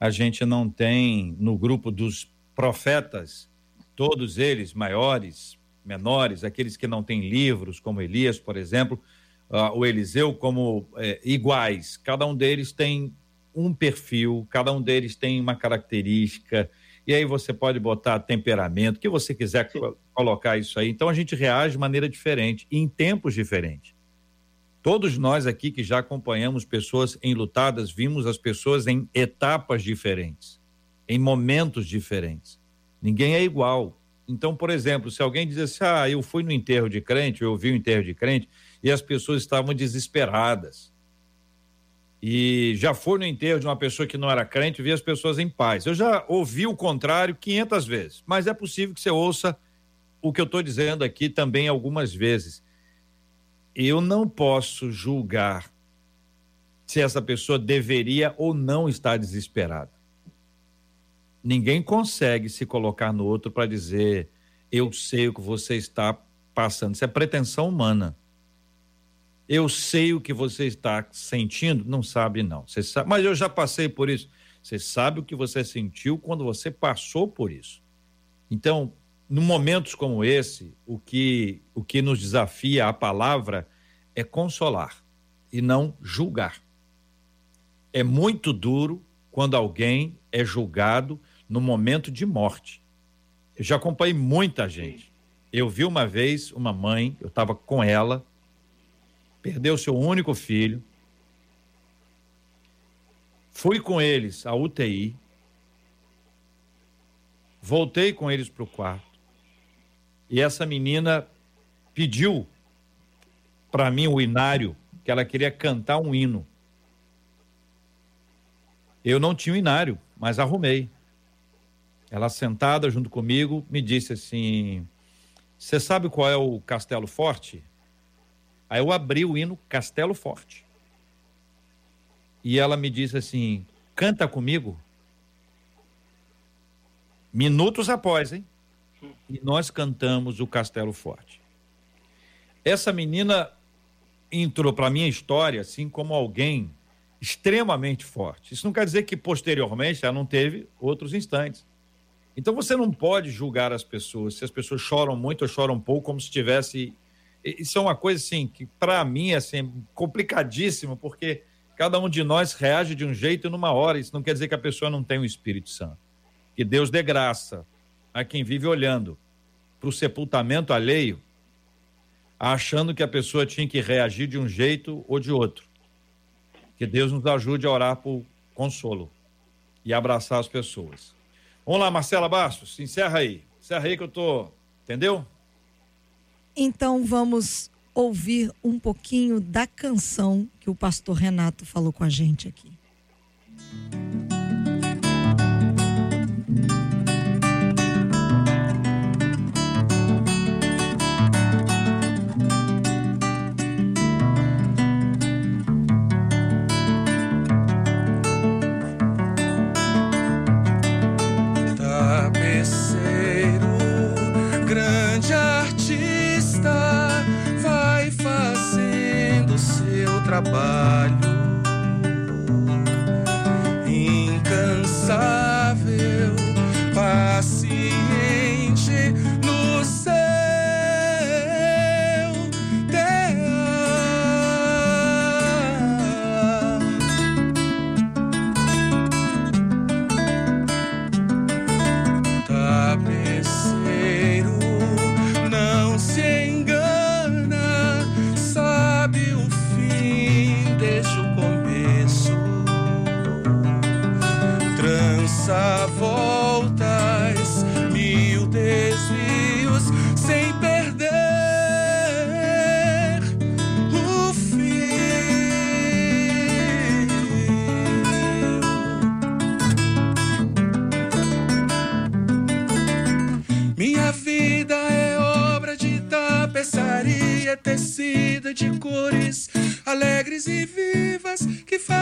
A gente não tem no grupo dos profetas todos eles maiores, menores, aqueles que não têm livros, como Elias, por exemplo, uh, o Eliseu, como é, iguais. Cada um deles tem um perfil, cada um deles tem uma característica, e aí você pode botar temperamento, que você quiser co colocar isso aí. Então a gente reage de maneira diferente, em tempos diferentes. Todos nós aqui que já acompanhamos pessoas enlutadas, vimos as pessoas em etapas diferentes, em momentos diferentes. Ninguém é igual. Então, por exemplo, se alguém diz assim, ah, eu fui no enterro de crente, eu vi o enterro de crente, e as pessoas estavam desesperadas. E já foi no enterro de uma pessoa que não era crente, vi as pessoas em paz. Eu já ouvi o contrário 500 vezes, mas é possível que você ouça o que eu estou dizendo aqui também algumas vezes. Eu não posso julgar se essa pessoa deveria ou não estar desesperada. Ninguém consegue se colocar no outro para dizer eu sei o que você está passando. Isso é pretensão humana. Eu sei o que você está sentindo, não sabe não. Você sabe, mas eu já passei por isso. Você sabe o que você sentiu quando você passou por isso. Então, em momentos como esse, o que o que nos desafia a palavra é consolar e não julgar. É muito duro quando alguém é julgado no momento de morte. Eu já acompanhei muita gente. Eu vi uma vez uma mãe, eu estava com ela, perdeu seu único filho. Fui com eles à UTI. Voltei com eles para o quarto. E essa menina pediu para mim o inário, que ela queria cantar um hino. Eu não tinha o inário, mas arrumei. Ela sentada junto comigo me disse assim: Você sabe qual é o Castelo Forte? Aí eu abri o hino Castelo Forte. E ela me disse assim: Canta comigo. Minutos após, hein? E nós cantamos o Castelo Forte. Essa menina entrou para minha história assim como alguém extremamente forte. Isso não quer dizer que posteriormente ela não teve outros instantes. Então você não pode julgar as pessoas se as pessoas choram muito ou choram pouco, como se tivesse. Isso é uma coisa assim que para mim é assim, complicadíssimo, porque cada um de nós reage de um jeito numa hora. Isso não quer dizer que a pessoa não tem o Espírito Santo. Que Deus dê graça a quem vive olhando para o sepultamento alheio, achando que a pessoa tinha que reagir de um jeito ou de outro. Que Deus nos ajude a orar por consolo e abraçar as pessoas. Vamos lá, Marcela Bastos, encerra aí. Encerra aí que eu tô. Entendeu? Então vamos ouvir um pouquinho da canção que o pastor Renato falou com a gente aqui. trabalho. de cores alegres e vivas que fazem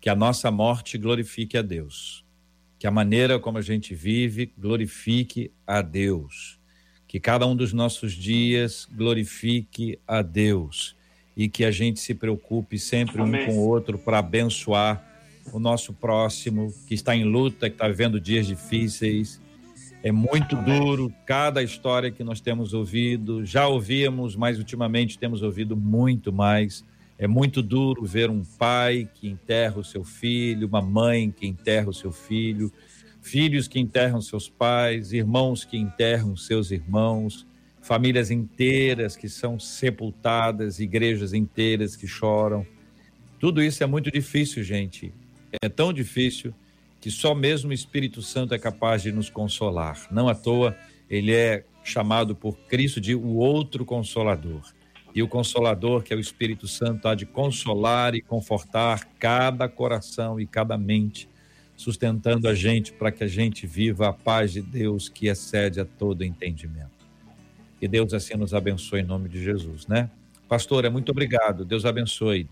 Que a nossa morte glorifique a Deus. Que a maneira como a gente vive glorifique a Deus. Que cada um dos nossos dias glorifique a Deus. E que a gente se preocupe sempre Amém. um com o outro para abençoar o nosso próximo que está em luta, que está vivendo dias difíceis. É muito duro cada história que nós temos ouvido. Já ouvimos, mas ultimamente temos ouvido muito mais. É muito duro ver um pai que enterra o seu filho, uma mãe que enterra o seu filho, filhos que enterram seus pais, irmãos que enterram seus irmãos, famílias inteiras que são sepultadas, igrejas inteiras que choram. Tudo isso é muito difícil, gente é tão difícil que só mesmo o Espírito Santo é capaz de nos consolar. Não à toa ele é chamado por Cristo de o outro consolador. E o Consolador, que é o Espírito Santo, há de consolar e confortar cada coração e cada mente, sustentando a gente para que a gente viva a paz de Deus que excede a todo entendimento. Que Deus assim nos abençoe em nome de Jesus, né? Pastora, muito obrigado. Deus abençoe.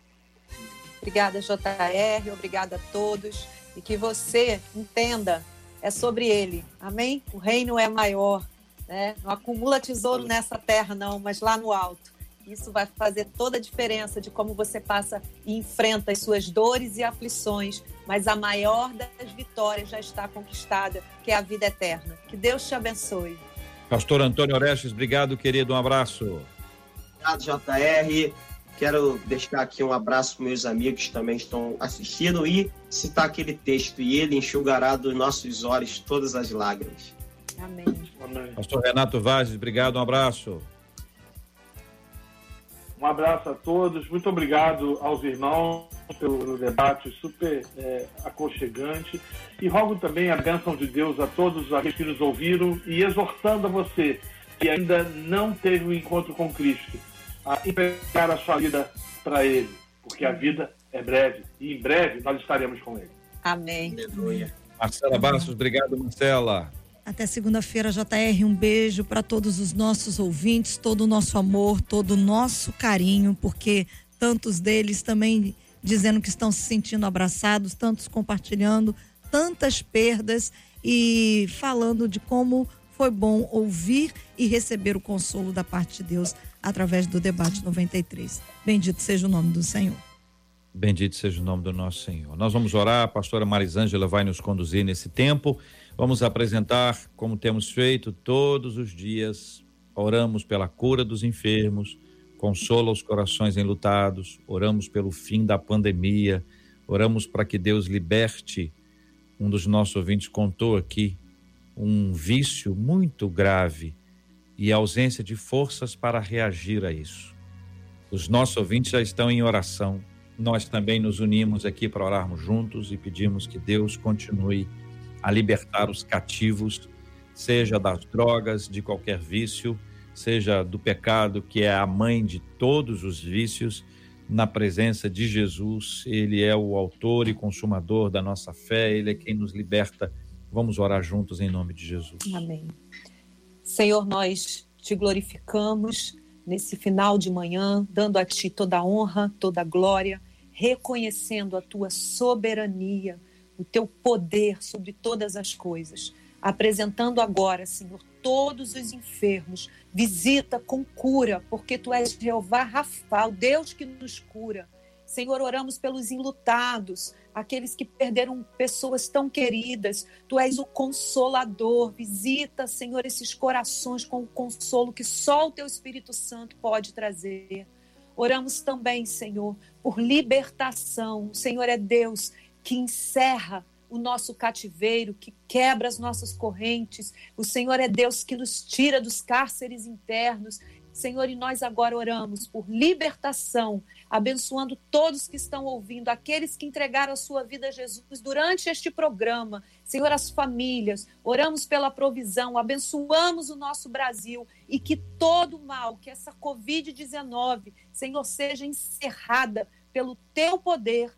Obrigada, JR. Obrigada a todos. E que você entenda, é sobre ele. Amém? O reino é maior. Né? Não acumula tesouro nessa terra, não, mas lá no alto. Isso vai fazer toda a diferença de como você passa e enfrenta as suas dores e aflições, mas a maior das vitórias já está conquistada, que é a vida eterna. Que Deus te abençoe. Pastor Antônio Orestes, obrigado, querido. Um abraço. Obrigado, JR. Quero deixar aqui um abraço para meus amigos que também estão assistindo e citar aquele texto. E ele enxugará dos nossos olhos todas as lágrimas. Amém. Amém. Pastor Renato Vaz, obrigado, um abraço. Um abraço a todos, muito obrigado aos irmãos pelo debate super é, aconchegante e rogo também a bênção de Deus a todos aqueles que nos ouviram e exortando a você que ainda não teve o um encontro com Cristo a entregar a sua vida para Ele, porque a vida é breve e em breve nós estaremos com Ele. Amém. Aleluia. Marcela Bastos, obrigado, Marcela. Até segunda-feira, JR. Um beijo para todos os nossos ouvintes, todo o nosso amor, todo o nosso carinho, porque tantos deles também dizendo que estão se sentindo abraçados, tantos compartilhando tantas perdas e falando de como foi bom ouvir e receber o consolo da parte de Deus através do debate 93. Bendito seja o nome do Senhor. Bendito seja o nome do nosso Senhor. Nós vamos orar, a pastora Marisângela vai nos conduzir nesse tempo. Vamos apresentar, como temos feito todos os dias, oramos pela cura dos enfermos, consola os corações enlutados, oramos pelo fim da pandemia, oramos para que Deus liberte. Um dos nossos ouvintes contou aqui um vício muito grave e a ausência de forças para reagir a isso. Os nossos ouvintes já estão em oração. Nós também nos unimos aqui para orarmos juntos e pedimos que Deus continue a libertar os cativos, seja das drogas, de qualquer vício, seja do pecado, que é a mãe de todos os vícios, na presença de Jesus. Ele é o autor e consumador da nossa fé, ele é quem nos liberta. Vamos orar juntos em nome de Jesus. Amém. Senhor, nós te glorificamos nesse final de manhã, dando a ti toda a honra, toda a glória, reconhecendo a tua soberania o teu poder sobre todas as coisas. Apresentando agora, Senhor, todos os enfermos, visita com cura, porque tu és Jeová Rafa, o Deus que nos cura. Senhor, oramos pelos enlutados, aqueles que perderam pessoas tão queridas. Tu és o consolador. Visita, Senhor, esses corações com o consolo que só o teu Espírito Santo pode trazer. Oramos também, Senhor, por libertação. O Senhor é Deus que encerra o nosso cativeiro, que quebra as nossas correntes. O Senhor é Deus que nos tira dos cárceres internos. Senhor, e nós agora oramos por libertação, abençoando todos que estão ouvindo, aqueles que entregaram a sua vida a Jesus durante este programa. Senhor, as famílias, oramos pela provisão, abençoamos o nosso Brasil e que todo mal, que essa Covid-19, Senhor, seja encerrada pelo teu poder,